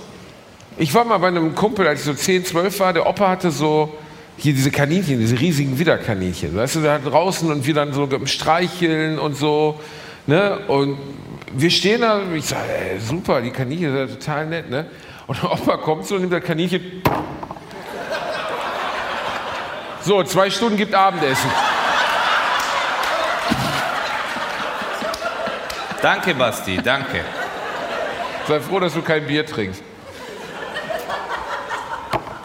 Ich war mal bei einem Kumpel, als ich so 10, 12 war, der Opa hatte so hier diese Kaninchen, diese riesigen Widderkaninchen. Weißt du, da draußen und wir dann so Streicheln und so. Ne? Und wir stehen da und ich sage, ey, super, die Kaninchen sind ja total nett. Ne? Und der Opa kommt so und nimmt das Kaninchen. So, zwei Stunden gibt Abendessen. Danke, Basti, danke. Sei froh, dass du kein Bier trinkst.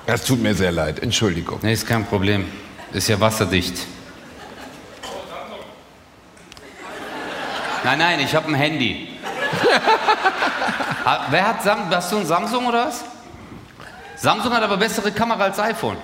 Das tut mir sehr leid, Entschuldigung. Nee, ist kein Problem. Ist ja wasserdicht. Nein, nein, ich habe ein Handy. Ha- Wer hat Sam hast du ein Samsung oder was? Samsung hat aber bessere Kamera als iPhone.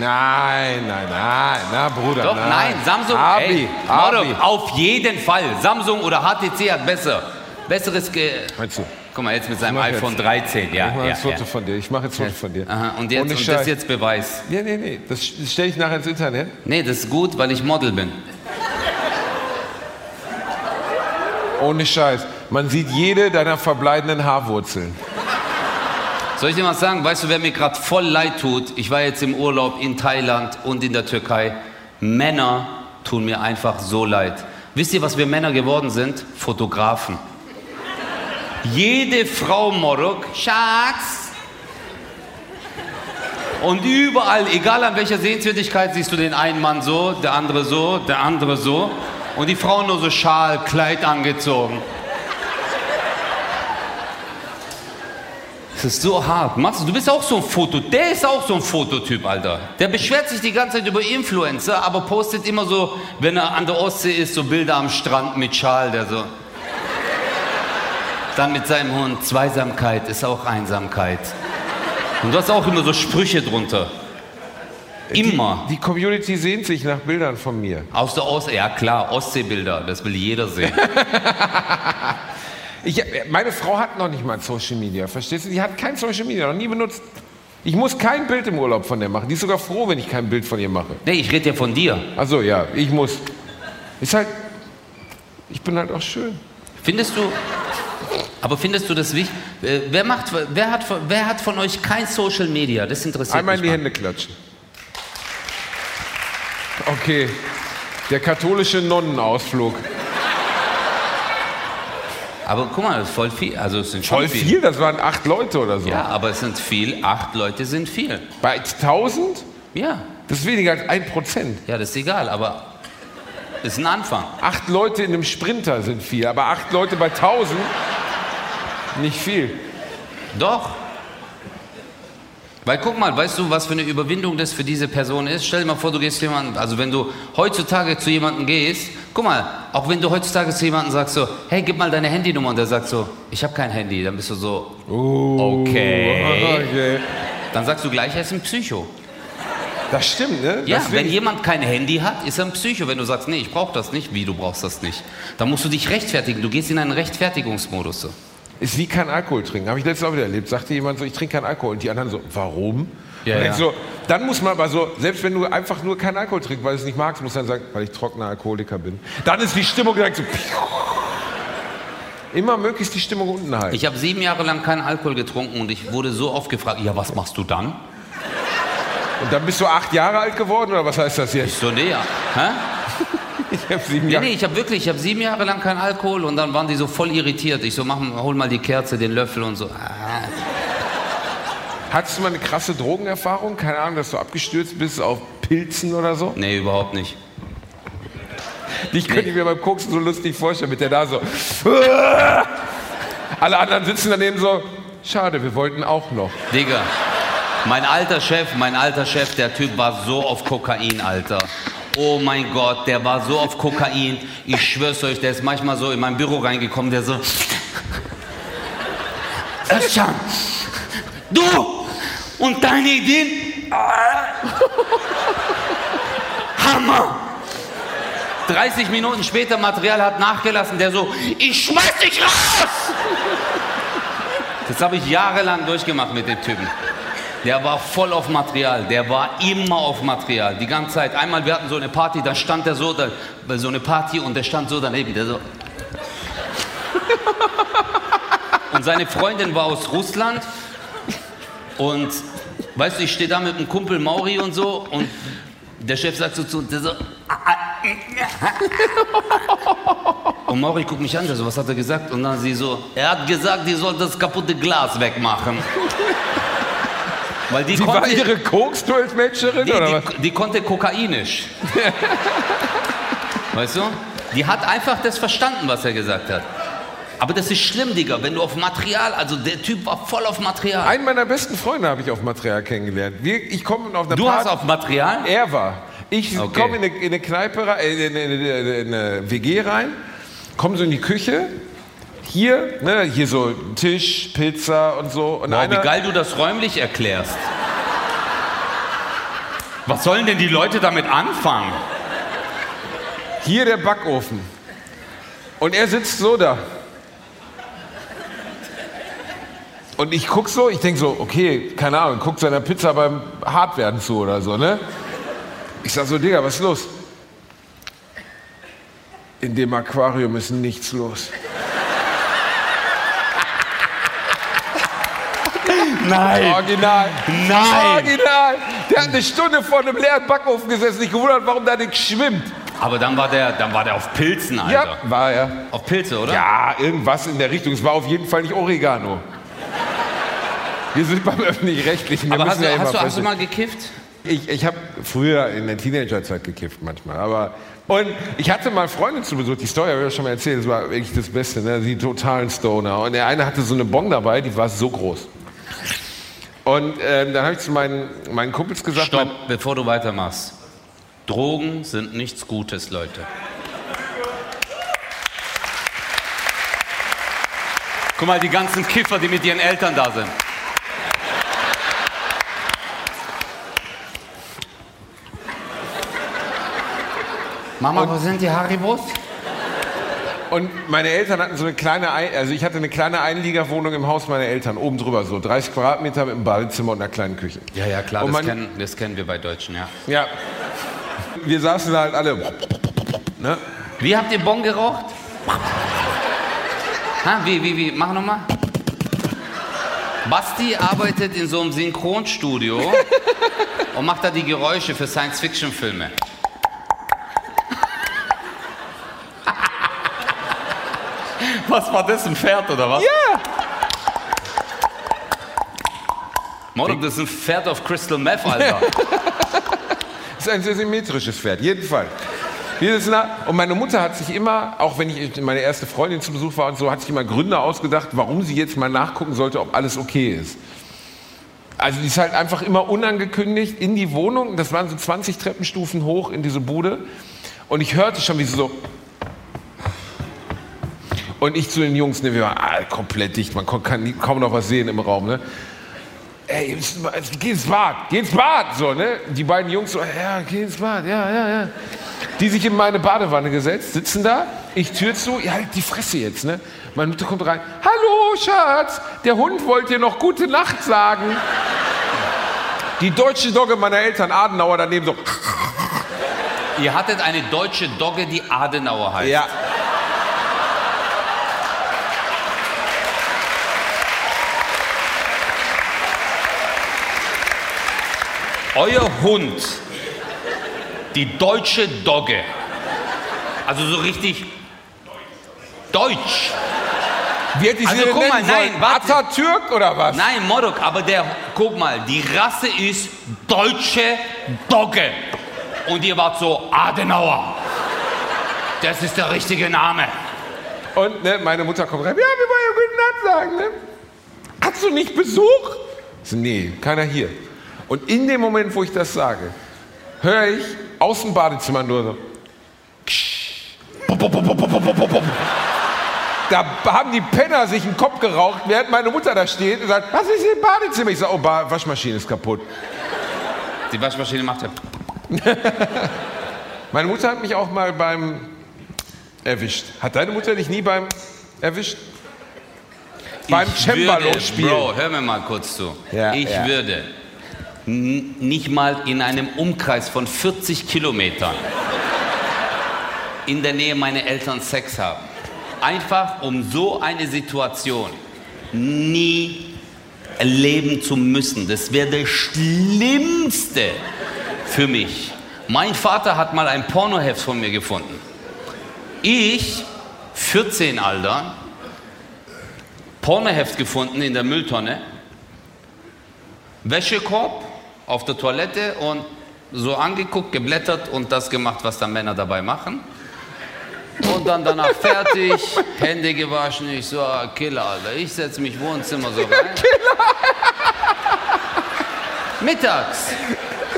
Nein, nein, nein, na Bruder. Doch, nein, Samsung. Abi, ey, Abi. Auf jeden Fall. Samsung oder HTC hat besser. Besseres. Ge Meinst du? Guck mal, jetzt mit seinem iPhone jetzt- 13, ja. ich mache ja, jetzt Foto ja. von dir. Ich mache jetzt Foto von dir. Aha, und jetzt, Ohne und das Scheiß. ist jetzt Beweis. Nee, nee, nee. Das stelle ich nachher ins Internet. Nee, das ist gut, weil ich Model bin. Ohne Scheiß. Man sieht jede deiner verbleibenden Haarwurzeln. Soll ich dir was sagen? Weißt du, wer mir gerade voll leid tut? Ich war jetzt im Urlaub in Thailand und in der Türkei. Männer tun mir einfach so leid. Wisst ihr, was wir Männer geworden sind? Fotografen. Jede Frau Morok, Schatz. Und überall, egal an welcher Sehenswürdigkeit, siehst du den einen Mann so, der andere so, der andere so. Und die Frauen nur so Schal, Kleid angezogen. Das ist so hart. Machst du, du bist auch so ein Foto. Der ist auch so ein Fototyp, Alter. Der beschwert sich die ganze Zeit über Influencer, aber postet immer so, wenn er an der Ostsee ist, so Bilder am Strand mit Schal, der so. Dann mit seinem Hund. Zweisamkeit ist auch Einsamkeit. Und du hast auch immer so Sprüche drunter. Immer. Die Community sehnt sich nach Bildern von mir. Aus der Ostsee, ja klar, Ostseebilder, das will jeder sehen. Ich, meine Frau hat noch nicht mal Social Media, verstehst du? Die hat kein Social Media, noch nie benutzt. Ich muss kein Bild im Urlaub von der machen. Die ist sogar froh, wenn ich kein Bild von ihr mache. Nee, ich rede ja von dir. Also ja, ich muss. Ist halt. Ich bin halt auch schön. Findest du, aber findest du das wichtig? Äh, Wer, macht, wer, hat, von- wer hat von euch kein Social Media? Das interessiert Einmal in mich. die mal. Hände klatschen. Okay. Der katholische Nonnenausflug. Aber guck mal, das ist voll viel. Also es sind schon Voll viel, das waren acht Leute oder so. Ja, aber es sind viel. Acht Leute sind viel. Bei 1000? Ja. Das ist weniger als ein Prozent. Ja, das ist egal, aber ist ein Anfang. Acht Leute in einem Sprinter sind viel, aber acht Leute bei 1000 nicht viel. Doch. Weil guck mal, weißt du, was für eine Überwindung das für diese Person ist? Stell dir mal vor, du gehst zu jemandem, also wenn du heutzutage zu jemandem gehst, guck mal, auch wenn du heutzutage zu jemandem sagst so, hey, gib mal deine Handynummer und der sagt so, ich habe kein Handy, dann bist du so, okay. okay. Dann sagst du gleich, er ist ein Psycho. Das stimmt, ne? Ja, Deswegen- wenn jemand kein Handy hat, ist er ein Psycho. Wenn du sagst, nee, ich brauche das nicht, wie, du brauchst das nicht. Dann musst du dich rechtfertigen. Du gehst in einen Rechtfertigungsmodus. So. Ist wie kein Alkohol trinken. Habe ich letztes Mal wieder erlebt. Sagte jemand so, ich trinke keinen Alkohol. Und die anderen so, warum? Ja, ja. so, dann muss man aber so, selbst wenn du einfach nur keinen Alkohol trinkst, weil du es nicht magst, musst du dann sagen, weil ich trockener Alkoholiker bin. Dann ist die Stimmung direkt so. Immer möglichst die Stimmung unten halten. Ich habe sieben Jahre lang keinen Alkohol getrunken und ich wurde so oft gefragt, ja, was machst du dann? Und dann bist du acht Jahre alt geworden oder was heißt das Ich jetzt? so, nee, ja. Hä? Ich habe sieben Nee, Jahre. nee, ich habe wirklich, ich habe sieben Jahre lang keinen Alkohol und dann waren die so voll irritiert. Ich so, mach, hol mal die Kerze, den Löffel und so. Ah. Hattest du mal eine krasse Drogenerfahrung? Keine Ahnung, dass du abgestürzt bist auf Pilzen oder so? Nee, überhaupt nicht. Dich könnte ich mir beim Koksen so lustig vorstellen, mit der da so. Alle anderen sitzen daneben so. Schade, wir wollten auch noch. Digga, mein alter Chef, mein alter Chef, der Typ war so auf Kokain, Alter. Oh mein Gott, der war so auf Kokain. Ich schwör's euch, der ist manchmal so in mein Büro reingekommen, der so. Özcan, Du und deine Ideen. Hammer! 30 Minuten später, Material hat nachgelassen, der so, ich schmeiß dich raus! Das habe ich jahrelang durchgemacht mit dem Typen. Der war voll auf Material, der war immer auf Material, die ganze Zeit. Einmal, wir hatten so eine Party, da stand er so, da, so eine Party und der stand so daneben, der so. Und seine Freundin war aus Russland und weißt du, ich stehe da mit einem Kumpel Mauri und so und der Chef sagt so zu der so, und Mauri guckt mich an, der so, was hat er gesagt? Und dann sie so, er hat gesagt, die soll das kaputte Glas wegmachen. Weil die, Die konnte, war ihre Koks-Dolmetscherin oder was? die, die konnte kokainisch. weißt du? Die hat einfach das verstanden, was er gesagt hat. Aber das ist schlimm, Digga, wenn du auf Material, also der Typ war voll auf Material. Einen meiner besten Freunde habe ich auf Material kennengelernt. Wir, ich komme auf einer Du Party. hast auf Material? Er war. Ich Okay. komme in eine, in eine Kneipe, rein, äh, in eine, in eine, in eine WG rein, komme so in die Küche. Hier, ne, hier so Tisch, Pizza und so. Und Wow, wie einer, geil du das räumlich erklärst. Was sollen denn die Leute damit anfangen? hier der Backofen. Und er sitzt so da. Und ich guck so, ich denk so, okay, keine Ahnung, guckt seiner Pizza beim Hartwerden zu oder so, ne? Ich sag so, Digga, was ist los? In dem Aquarium ist nichts los. Nein. Original. Nein. Original. Der hat eine Stunde vor einem leeren Backofen gesessen, sich gewundert, warum da nichts schwimmt. Aber dann war der, dann war der auf Pilzen, Alter. Ja, war er. Auf Pilze, oder? Ja, irgendwas in der Richtung. Es war auf jeden Fall nicht Oregano. Wir sind beim Öffentlich-Rechtlichen. Aber hast ja hast, du, hast du mal gekifft? Ich, ich habe früher in der Teenagerzeit gekifft manchmal, aber und ich hatte mal Freunde zu Besuch, die Story habe ich ja schon mal erzählt, das war wirklich das Beste, ne? die totalen Stoner. Und der eine hatte so eine Bon dabei, die war so groß. Und ähm, dann habe ich zu meinen, meinen Kumpels gesagt, Stopp, bevor du weitermachst. Drogen sind nichts Gutes, Leute. Guck mal, die ganzen Kiffer, die mit ihren Eltern da sind. Mama, wo sind die Haribos? und meine Eltern hatten so eine kleine, Ein also ich hatte eine kleine Einliegerwohnung im Haus meiner Eltern, oben drüber so, 30 Quadratmeter mit einem Badezimmer und einer kleinen Küche. Ja, ja, klar, Und das kennen, das kennen wir bei Deutschen, ja. Ja. Wir saßen da halt alle. Ne? Wie habt ihr Bon geraucht? Ha, wie, wie, wie? Mach nochmal. Basti arbeitet in so einem Synchronstudio und macht da die Geräusche für Science-Fiction-Filme. Was war das, ein Pferd oder was? Ja! Mordok, das ist ein Pferd auf Crystal Meth, Alter. Das ist ein sehr symmetrisches Pferd, jedenfalls. Und meine Mutter hat sich immer, auch wenn ich meine erste Freundin zu Besuch war und so, hat sich immer Gründe ausgedacht, warum sie jetzt mal nachgucken sollte, ob alles okay ist. Also die ist halt einfach immer unangekündigt in die Wohnung, das waren so 20 Treppenstufen hoch in diese Bude und ich hörte schon, wie sie so... Und ich zu den Jungs, ne, wir waren ah, komplett dicht, man kann kaum noch was sehen im Raum, ne? ey, geh ins Bad, geh ins Bad, so, ne? Die beiden Jungs so, ja, geh ins Bad, ja, ja, ja. Die sich in meine Badewanne gesetzt, sitzen da, ich Tür zu, ja, halt die Fresse jetzt, ne? Meine Mutter kommt rein, hallo, Schatz, der Hund wollte dir noch gute Nacht sagen. Die deutsche Dogge meiner Eltern, Adenauer, daneben so, Ihr hattet eine deutsche Dogge, die Adenauer heißt. ja. Euer Hund, die deutsche Dogge, also so richtig deutsch. Wie hätte ich Also guck mal, nennen nein, warte. Atatürk oder was? Nein, Morok, aber der, guck mal, die Rasse ist deutsche Dogge. Und ihr wart so Adenauer. Das ist der richtige Name. Und ne, meine Mutter kommt rein, ja, wir wollen ja gute Nacht sagen, ne? Hast du nicht Besuch? So, nee, keiner hier. Und in dem Moment, wo ich das sage, höre ich aus dem Badezimmer nur so. Da haben die Penner sich einen Kopf geraucht, während meine Mutter da steht und sagt, was ist hier im Badezimmer? Ich sage, oh, ba Waschmaschine ist kaputt. Die Waschmaschine macht ja. Meine Mutter hat mich auch mal beim erwischt. Hat deine Mutter dich nie beim erwischt? Beim Ich Cembalo würde- spielen. Bro, hör mir mal kurz zu. Ja, ich ja. würde nicht mal in einem Umkreis von 40 Kilometern in der Nähe meiner Eltern Sex haben. Einfach um so eine Situation nie erleben zu müssen. Das wäre das Schlimmste für mich. Mein Vater hat mal ein Pornoheft von mir gefunden. Ich, 14 Alter, Pornoheft gefunden in der Mülltonne, Wäschekorb auf der Toilette und so angeguckt, geblättert und das gemacht, was da Männer dabei machen. Und dann danach fertig, Hände gewaschen, ich so, ah, Killer, Alter. Ich setze mich Wohnzimmer so rein. Mittags.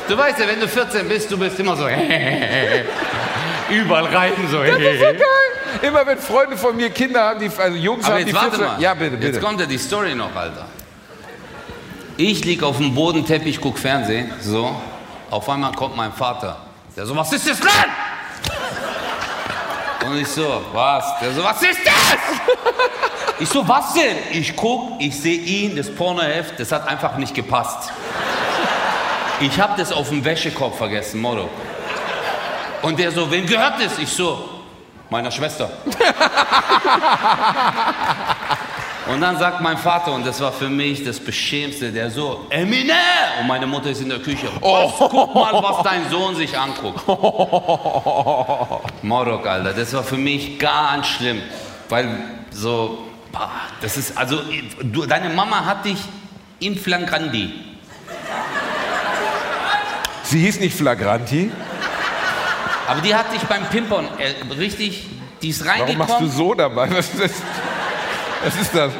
Du weißt ja, wenn du 14 bist, du bist immer so, überall rein so. Das ist so geil. Immer wenn Freunde von mir Kinder haben, die, also Jungs Aber haben, die warte 14 mal. Ja, bitte, bitte. Jetzt kommt ja die Story noch, Alter. Ich lieg auf dem Bodenteppich, guck Fernsehen, so. Auf einmal kommt mein Vater. Der so, was ist das denn? Und ich so, was? Der so, was ist das? Ich so, was denn? Ich guck, ich sehe ihn, das Pornoheft, das hat einfach nicht gepasst. Ich hab das auf dem Wäschekorb vergessen, Motto. Und der so, wem gehört das? Ich so, meiner Schwester. Und dann sagt mein Vater, und das war für mich das Beschämste, der so, Eminem! Und meine Mutter ist in der Küche. Was? Guck mal, was dein Sohn sich anguckt. Morok, Alter, das war für mich ganz schlimm. Weil so, das ist, also, du, deine Mama hat dich in Flagrandi. Sie hieß nicht Flagranti. Aber die hat dich beim Pimpern äh, richtig, die ist Warum reingekommen. machst du so dabei? Was ist das? Was ist das?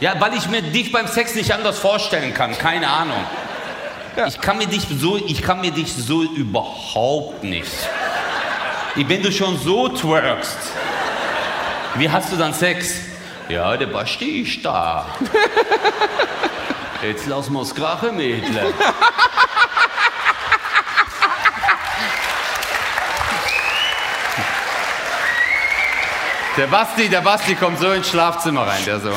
Ja, weil ich mir dich beim Sex nicht anders vorstellen kann. Keine Ahnung. Ich kann mir dich so, ich kann mir dich so überhaupt nicht. Wenn du schon so twerkst, wie hast du dann Sex? Ja, der Basti ist da. Jetzt lass mal's krachen, Mädle. Der Basti, der Basti kommt so ins Schlafzimmer rein, der so.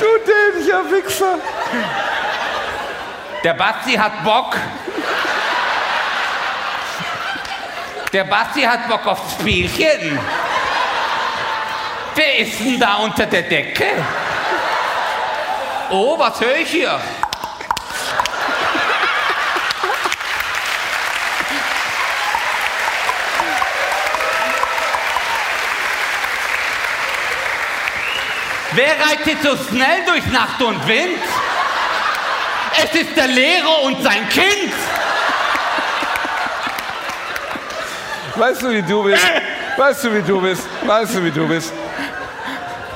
Du dämlicher Wichser. Der Basti hat Bock. Der Basti hat Bock aufs Spielchen. Wer ist denn da unter der Decke? Oh, was höre ich hier? Wer reitet so schnell durch Nacht und Wind? Es ist der Lehrer und sein Kind. Weißt du, wie du bist? Weißt du, wie du bist? Weißt du, wie du bist?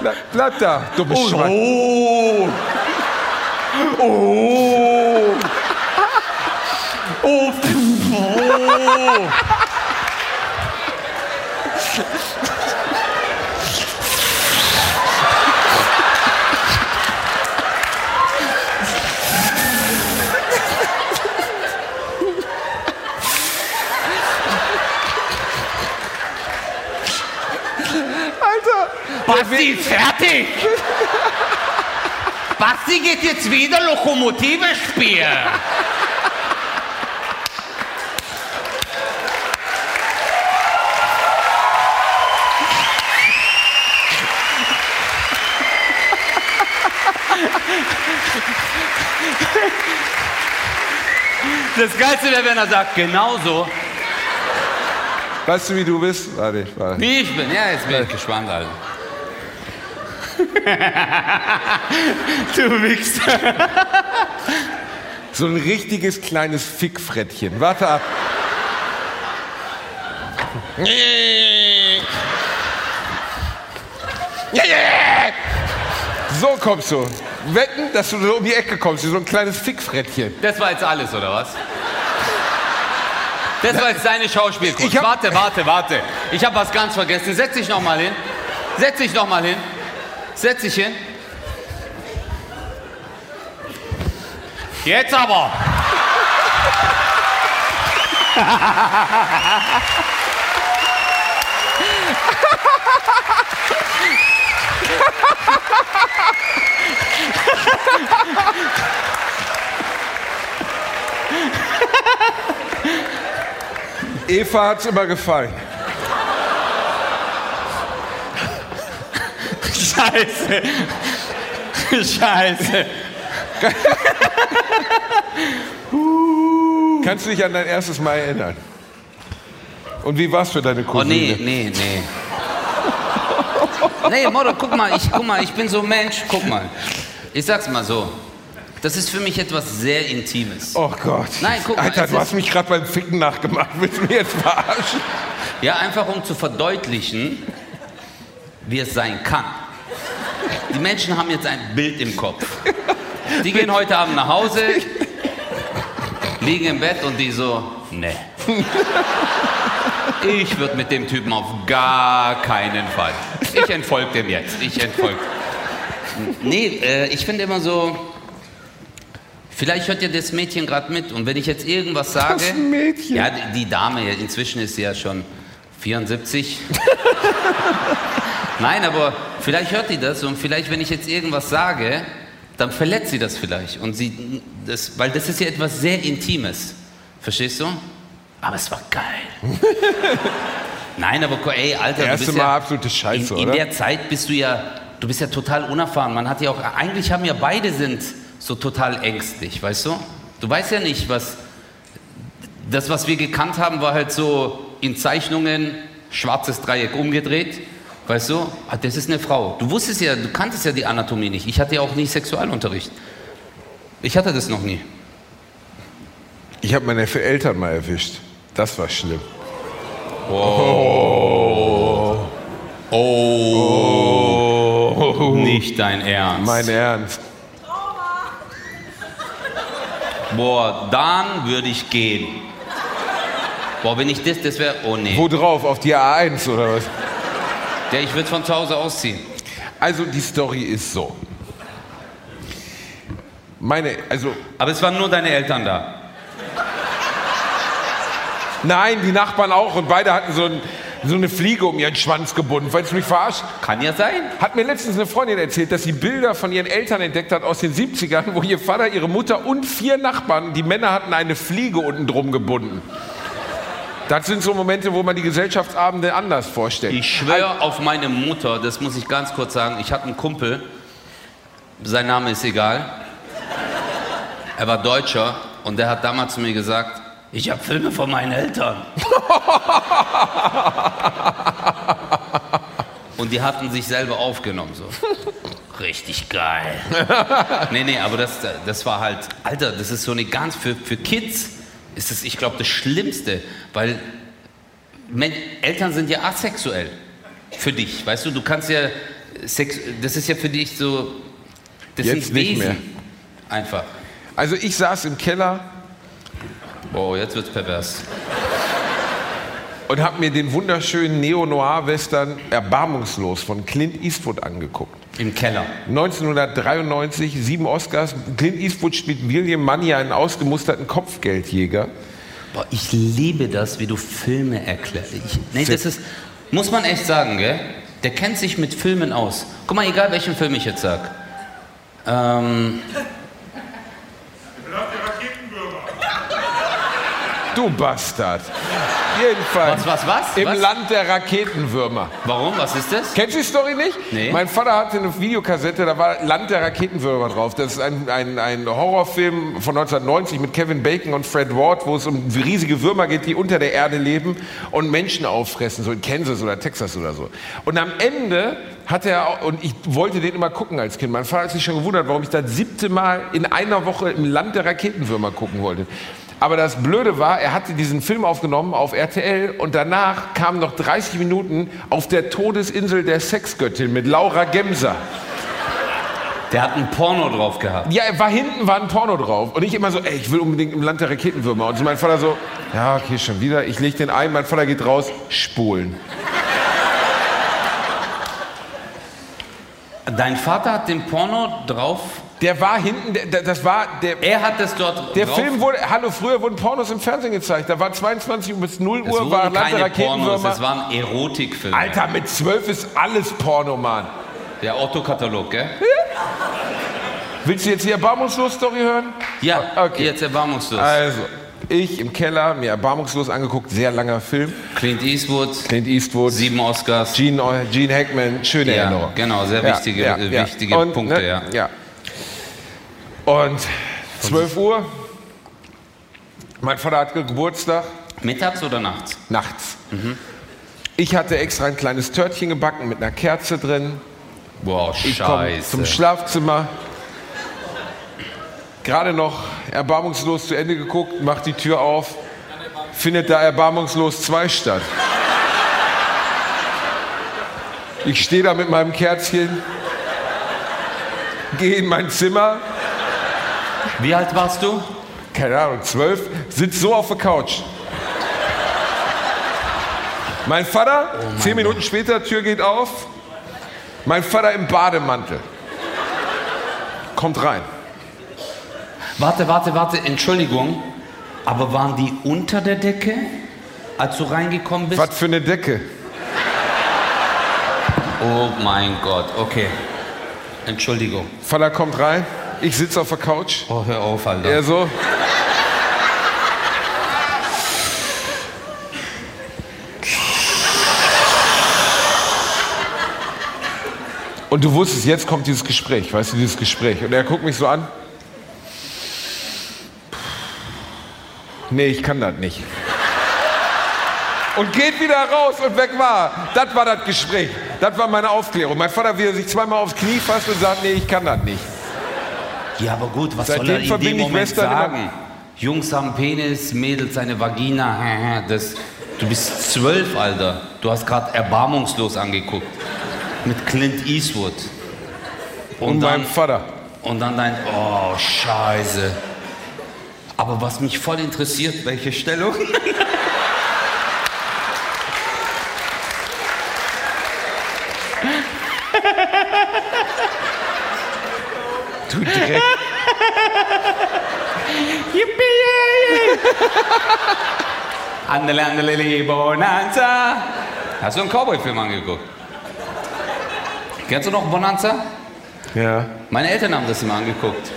Bleib, bleib da, Oh, Schwein. oh. Oh. Oh. oh. Basti ist fertig. Basti geht jetzt wieder Lokomotive spielen. Das Geilste wäre, wenn er sagt, genauso. Weißt du, wie du bist? Warte, ich warte. Wie ich bin. Ja, jetzt bin ich gespannt, Alter. du Wichser. So ein richtiges kleines Fickfrettchen. Warte ab. So kommst du. wetten, dass du so um die Ecke kommst, wie so ein kleines Fickfrettchen. Das war jetzt alles, oder was? Das war jetzt deine Schauspielkunst. Warte, warte, warte. Ich habe was ganz vergessen. Setz dich noch mal hin. Setz dich noch mal hin. Setz dich hin. Jetzt aber. Eva hat's immer gefallen. Scheiße. Scheiße. Kannst du dich an dein erstes Mal erinnern? Und wie war's für deine Oh Cousine? nee, nee, nee. Nee, Moro, guck mal, ich, guck mal, ich bin so ein Mensch, guck mal. Ich sag's mal so. Das ist für mich etwas sehr Intimes. Oh Gott. Nein, guck mal, Alter, du hast mich gerade beim Ficken nachgemacht. Willst du mich jetzt verarschen? Ja, einfach um zu verdeutlichen, wie es sein kann. Die Menschen haben jetzt ein Bild im Kopf. Die gehen heute Abend nach Hause, liegen im Bett und die so, ne. Ich würde mit dem Typen auf gar keinen Fall. Ich entfolge dem jetzt. Ich entfolge. Nee, äh, ich finde immer so, vielleicht hört ja das Mädchen gerade mit und wenn ich jetzt irgendwas sage. Das Mädchen. Ja, die, die Dame, inzwischen ist sie ja schon 74. Nein, aber vielleicht hört die das und vielleicht, wenn ich jetzt irgendwas sage, dann verletzt sie das vielleicht. Und sie, das, weil das ist ja etwas sehr Intimes. Verstehst du? Aber es war geil. Nein, aber ey, Alter, Erste du bist Mal ja, absolute Scheiße, in, in oder? der Zeit bist du ja, du bist ja total unerfahren. Man hat ja auch, eigentlich haben ja beide sind so total ängstlich, weißt du? Du weißt ja nicht, was, das, was wir gekannt haben, war halt so in Zeichnungen, schwarzes Dreieck umgedreht. Weißt du, Ah, das ist eine Frau. Du wusstest ja, du kanntest ja die Anatomie nicht. Ich hatte ja auch nie Sexualunterricht. Ich hatte das noch nie. Ich habe meine Eltern mal erwischt. Das war schlimm. Oh. Nicht dein Ernst. Mein Ernst. Boah, dann würde ich gehen. Boah, wenn ich das, das wäre, oh nee. Wo drauf? Auf die A1 oder was? Ja, ich würde von zu Hause ausziehen. Also die Story ist so. Meine, also Aber es waren nur deine Eltern da. nein, die Nachbarn auch und beide hatten so, ein, so eine Fliege um ihren Schwanz gebunden. Wolltest du mich verarschen? Kann ja sein. Hat mir letztens eine Freundin erzählt, dass sie Bilder von ihren Eltern entdeckt hat aus den 70ern, wo ihr Vater, ihre Mutter und vier Nachbarn, die Männer hatten eine Fliege unten drum gebunden. Das sind so Momente, wo man die Gesellschaftsabende anders vorstellt. Ich schwöre auf meine Mutter, das muss ich ganz kurz sagen. Ich hatte einen Kumpel, sein Name ist egal. Er war Deutscher und der hat damals zu mir gesagt, ich habe Filme von meinen Eltern. Und die hatten sich selber aufgenommen so. Richtig geil. Nee, nee, aber das, das war halt, Alter, das ist so eine ganz, für, für Kids ist das, ich glaube, das Schlimmste, weil Men Eltern sind ja asexuell für dich, weißt du, du kannst ja, Sex, das ist ja für dich so, das Jetzt sind nicht Wesen. mehr. Einfach. Also ich saß im Keller Boah, jetzt wird's pervers. und habe mir den wunderschönen Neo-Noir-Western Erbarmungslos von Clint Eastwood angeguckt. Im Keller. 1993, sieben Oscars. Clint Eastwood spielt William Money, einen ausgemusterten Kopfgeldjäger. Boah, ich liebe das, wie du Filme erklärst. Nee, das ist, muss man echt sagen, gell? Der kennt sich mit Filmen aus. Guck mal, egal welchen Film ich jetzt sag. Ähm, Du Bastard. Jedenfalls. Was, was, was? Im Was? Land der Raketenwürmer. warum? Was ist das? Kennst du die Story nicht? Nee. Mein Vater hatte eine Videokassette, da war Land der Raketenwürmer drauf. Das ist ein, ein, ein Horrorfilm von 1990 mit Kevin Bacon und Fred Ward, wo es um riesige Würmer geht, die unter der Erde leben und Menschen auffressen, so in Kansas oder Texas oder so. Und am Ende hat er, auch- und ich wollte den immer gucken als Kind. Mein Vater hat sich schon gewundert, warum ich das siebte Mal in einer Woche im Land der Raketenwürmer gucken wollte. Aber das Blöde war, er hatte diesen Film aufgenommen auf RTL und danach kamen noch 30 Minuten auf der Todesinsel der Sexgöttin mit Laura Gemser. Der hat ein Porno drauf gehabt. Ja, war hinten, war ein Porno drauf. Und ich immer so, ey, ich will unbedingt im Land der Raketenwürmer. Und so mein Vater so, ja, okay, schon wieder. Ich leg den ein, mein Vater geht raus, spulen. Dein Vater hat den Porno drauf. Der war hinten, der, das war der. Er hat es dort Der drauf. Film wurde, hallo, früher wurden Pornos im Fernsehen gezeigt. Da war 22 Uhr bis 0 Es Uhr, war Land der keine Pornos, es waren Erotikfilme. Alter, mit 12 ist alles Porno, Mann. Der Otto-Katalog, gell? Willst du jetzt die Erbarmungslos-Story hören? Ja, Okay. jetzt erbarmungslos. Also, ich im Keller, mir erbarmungslos angeguckt, sehr langer Film. Clint Eastwood, Clint Eastwood, sieben Oscars. Gene, Gene Hackman, schöne Ja, Erinnerung. genau, sehr wichtige- äh, wichtige Und, Punkte, ne, ja. Und 12 Uhr, mein Vater hat Geburtstag, Mittags oder nachts? nachts. Ich hatte extra ein kleines Törtchen gebacken mit einer Kerze drin. Boah, Ich komme scheiße. zum Schlafzimmer. Gerade noch erbarmungslos zu Ende geguckt, macht die Tür auf, findet da erbarmungslos 2 statt. Ich stehe da mit meinem Kerzchen, gehe in mein Zimmer, Wie alt warst du? keine Ahnung, zwölf, sitz so auf der Couch. Mein Vater, zehn Minuten später, Tür geht auf. Mein Vater im Bademantel. Kommt rein. Warte, warte, warte, Entschuldigung. Aber waren die unter der Decke, als du reingekommen bist? Was für eine Decke. Oh mein Gott, okay. Entschuldigung. Vater kommt rein. Ich sitze auf der Couch. Oh, hör auf, Alter. Er so. Und du wusstest, jetzt kommt dieses Gespräch, weißt du, dieses Gespräch. Und er guckt mich so an. Nee, ich kann das nicht. Und geht wieder raus und weg war. Das war das Gespräch. Das war meine Aufklärung. Mein Vater, wie er sich zweimal aufs Knie fasst und sagt, nee, ich kann das nicht. Ja, aber gut, was Seitdem soll er in dem Moment Western immer- sagen? Jungs haben Penis, Mädels eine Vagina. Das, du bist zwölf, Alter. Du hast gerade erbarmungslos angeguckt. Mit Clint Eastwood. Und, meinem Vater. Und dann dein, oh, scheiße. Aber was mich voll interessiert, welche Stellung? Du Dreck. Andele, andele, li, Bonanza. Hast du einen Cowboy-Film angeguckt? Kennst du noch Bonanza? Ja. Meine Eltern haben das immer angeguckt.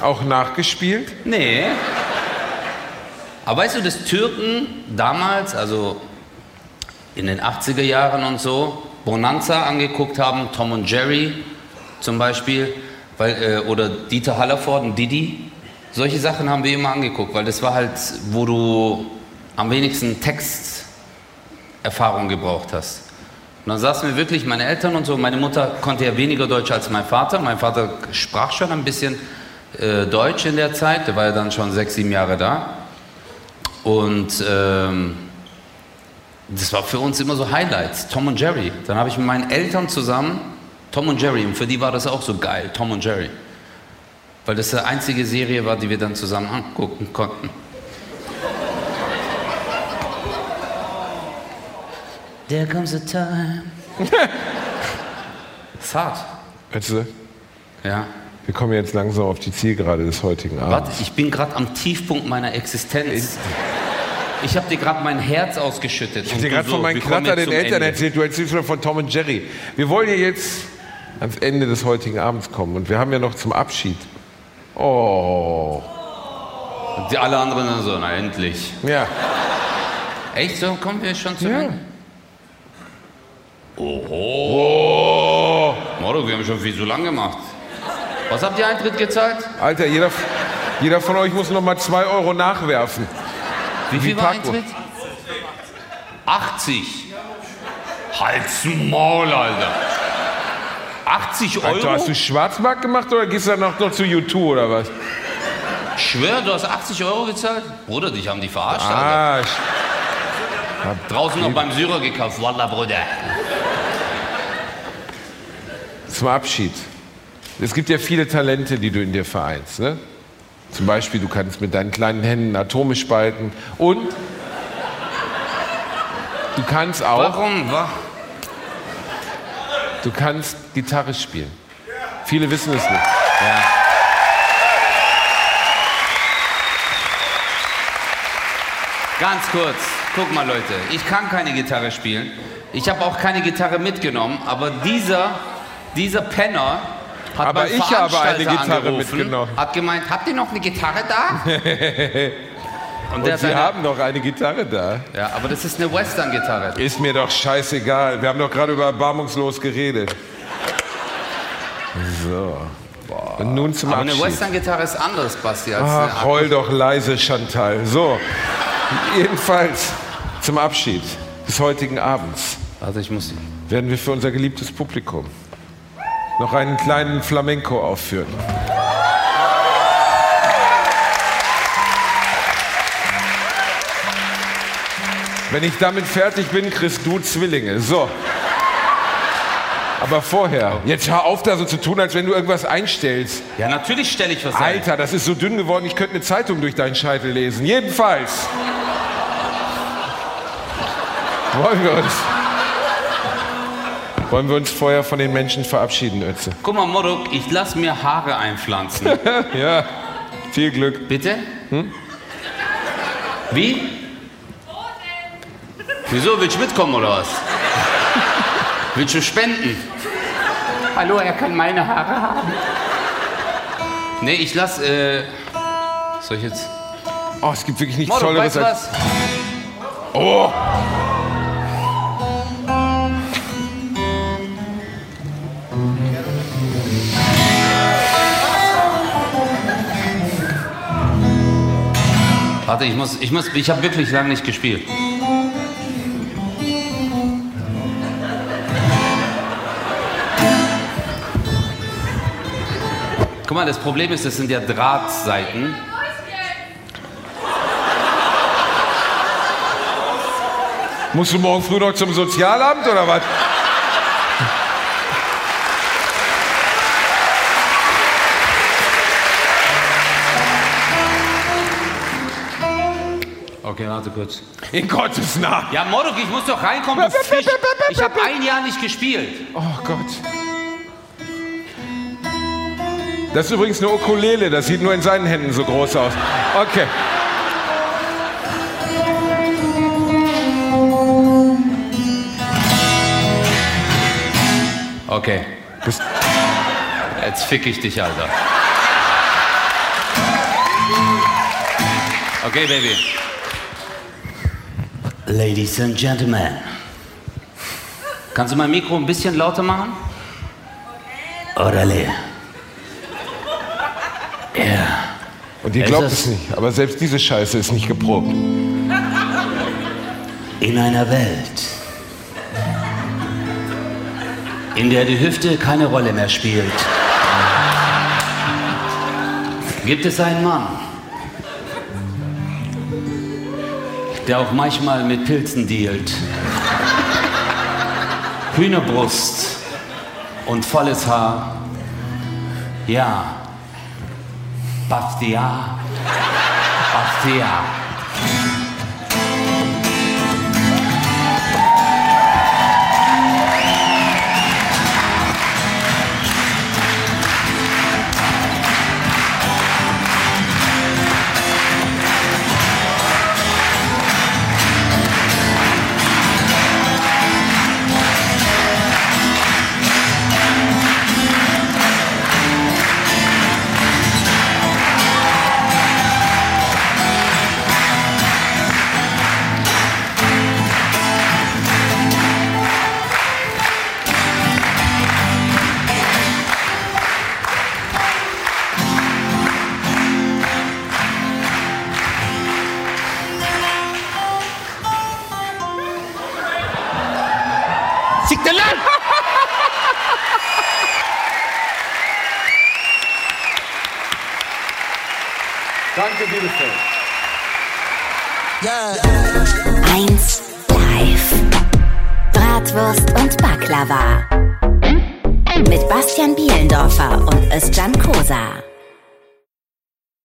Auch nachgespielt? Nee. Aber weißt du, dass Türken damals, also in den 80er Jahren und so, Bonanza angeguckt haben, Tom und Jerry zum Beispiel, weil, äh, oder Dieter Hallervorden und Didi. Solche Sachen haben wir immer angeguckt, weil das war halt, wo du am wenigsten Texterfahrung gebraucht hast. Und dann saßen wir wirklich, meine Eltern und so, meine Mutter konnte ja weniger Deutsch als mein Vater. Mein Vater sprach schon ein bisschen äh, Deutsch in der Zeit, der war ja dann schon sechs, sieben Jahre da. Und ähm, das war für uns immer so Highlights, Tom und Jerry. Dann habe ich mit meinen Eltern zusammen Tom und Jerry, und für die war das auch so geil, Tom und Jerry. Weil das die einzige Serie war, die wir dann zusammen angucken konnten. There comes a time. ist hart. Weißt du, Ja. wir kommen jetzt langsam auf die Zielgerade des heutigen Abends. Warte, ich bin gerade am Tiefpunkt meiner Existenz. Ich habe dir gerade mein Herz ausgeschüttet. Ich habe dir gerade von meinen Knatter den Eltern erzählt, du erzählst schon von Tom und Jerry. Wir wollen ja jetzt ans Ende des heutigen Abends kommen und wir haben ja noch zum Abschied. Oh. Die alle anderen dann so, na endlich. Ja. Echt so? Kommen wir schon zu Ja. Ende? Oho. Moro, wir haben schon viel zu lang gemacht. Was habt ihr Eintritt gezahlt? Alter, jeder, jeder von euch muss noch mal zwei Euro nachwerfen. Wie viel war Parkbuch. Eintritt? 80. Halt's Maul, Alter. 80 Euro? Alter, hast du Schwarzmarkt gemacht oder gehst du danach noch zu U2 oder was? Ich schwör, du hast 80 Euro gezahlt? Bruder, dich haben die verarscht, Alter. Ah, Draußen noch beim Syrer gekauft. Wallah, Bruder. zum Abschied. Es gibt ja viele Talente, die du in dir vereinst. Ne? Zum Beispiel, du kannst mit deinen kleinen Händen Atome spalten und du kannst auch. Warum? Wa- Du kannst Gitarre spielen. Viele wissen es nicht. Ja. Ganz kurz, guck mal Leute, ich kann keine Gitarre spielen. Ich habe auch keine Gitarre mitgenommen, aber dieser, dieser Penner hat Aber beim ich habe eine Gitarre mitgenommen. Hat gemeint, habt ihr noch eine Gitarre da? Und, hat Sie eine- haben doch eine Gitarre da. Ja, aber das ist eine Western-Gitarre. Ist mir doch scheißegal. Wir haben doch gerade über erbarmungslos geredet. So. Und nun zum Aber eine Abschied. Western-Gitarre ist anderes, Basti, als eine Ach, heul doch leise, Chantal. So, jedenfalls zum Abschied des heutigen Abends Also ich muss. werden wir für unser geliebtes Publikum noch einen kleinen Flamenco aufführen. Wenn ich damit fertig bin, kriegst du Zwillinge. So. Aber vorher, jetzt hör auf da so zu tun, als wenn du irgendwas einstellst. Ja, natürlich stelle ich was ein. Alter, das ist so dünn geworden, ich könnte eine Zeitung durch deinen Scheitel lesen. Jedenfalls. Wollen wir uns. Wollen wir uns vorher von den Menschen verabschieden, Ötze? Guck mal, Moruk, ich lass mir Haare einpflanzen. ja, viel Glück. Bitte? Wie? Wieso, willst du mitkommen oder was? Willst du spenden? Hallo, er kann meine Haare haben. Nee, ich lass, äh... Soll ich jetzt... Oh, es gibt wirklich nichts Moruk, Tolleres als. was? Oh! Warte, ich muss, ich muss, ich habe wirklich lange nicht gespielt. Mal, das Problem ist, das sind ja Drahtseiten. Musst du morgen früh noch zum Sozialamt oder was? Okay, warte kurz. In Gottes Namen. Ja, Moruk, ich muss doch reinkommen, du Fisch. Ich habe ein Jahr nicht gespielt. Oh Gott. Das ist übrigens eine Ukulele, das sieht nur in seinen Händen so groß aus. Okay. Okay. Jetzt fick ich dich, Alter. Okay, Baby. Ladies and Gentlemen. Kannst du mein Mikro ein bisschen lauter machen? Orale. Ja. Und ihr glaubt es nicht, aber selbst diese Scheiße ist nicht geprobt. In einer Welt, in der die Hüfte keine Rolle mehr spielt, gibt es einen Mann, der auch manchmal mit Pilzen dealt. Hühnerbrust und volles Haar. Ja, Bastia, Bastia.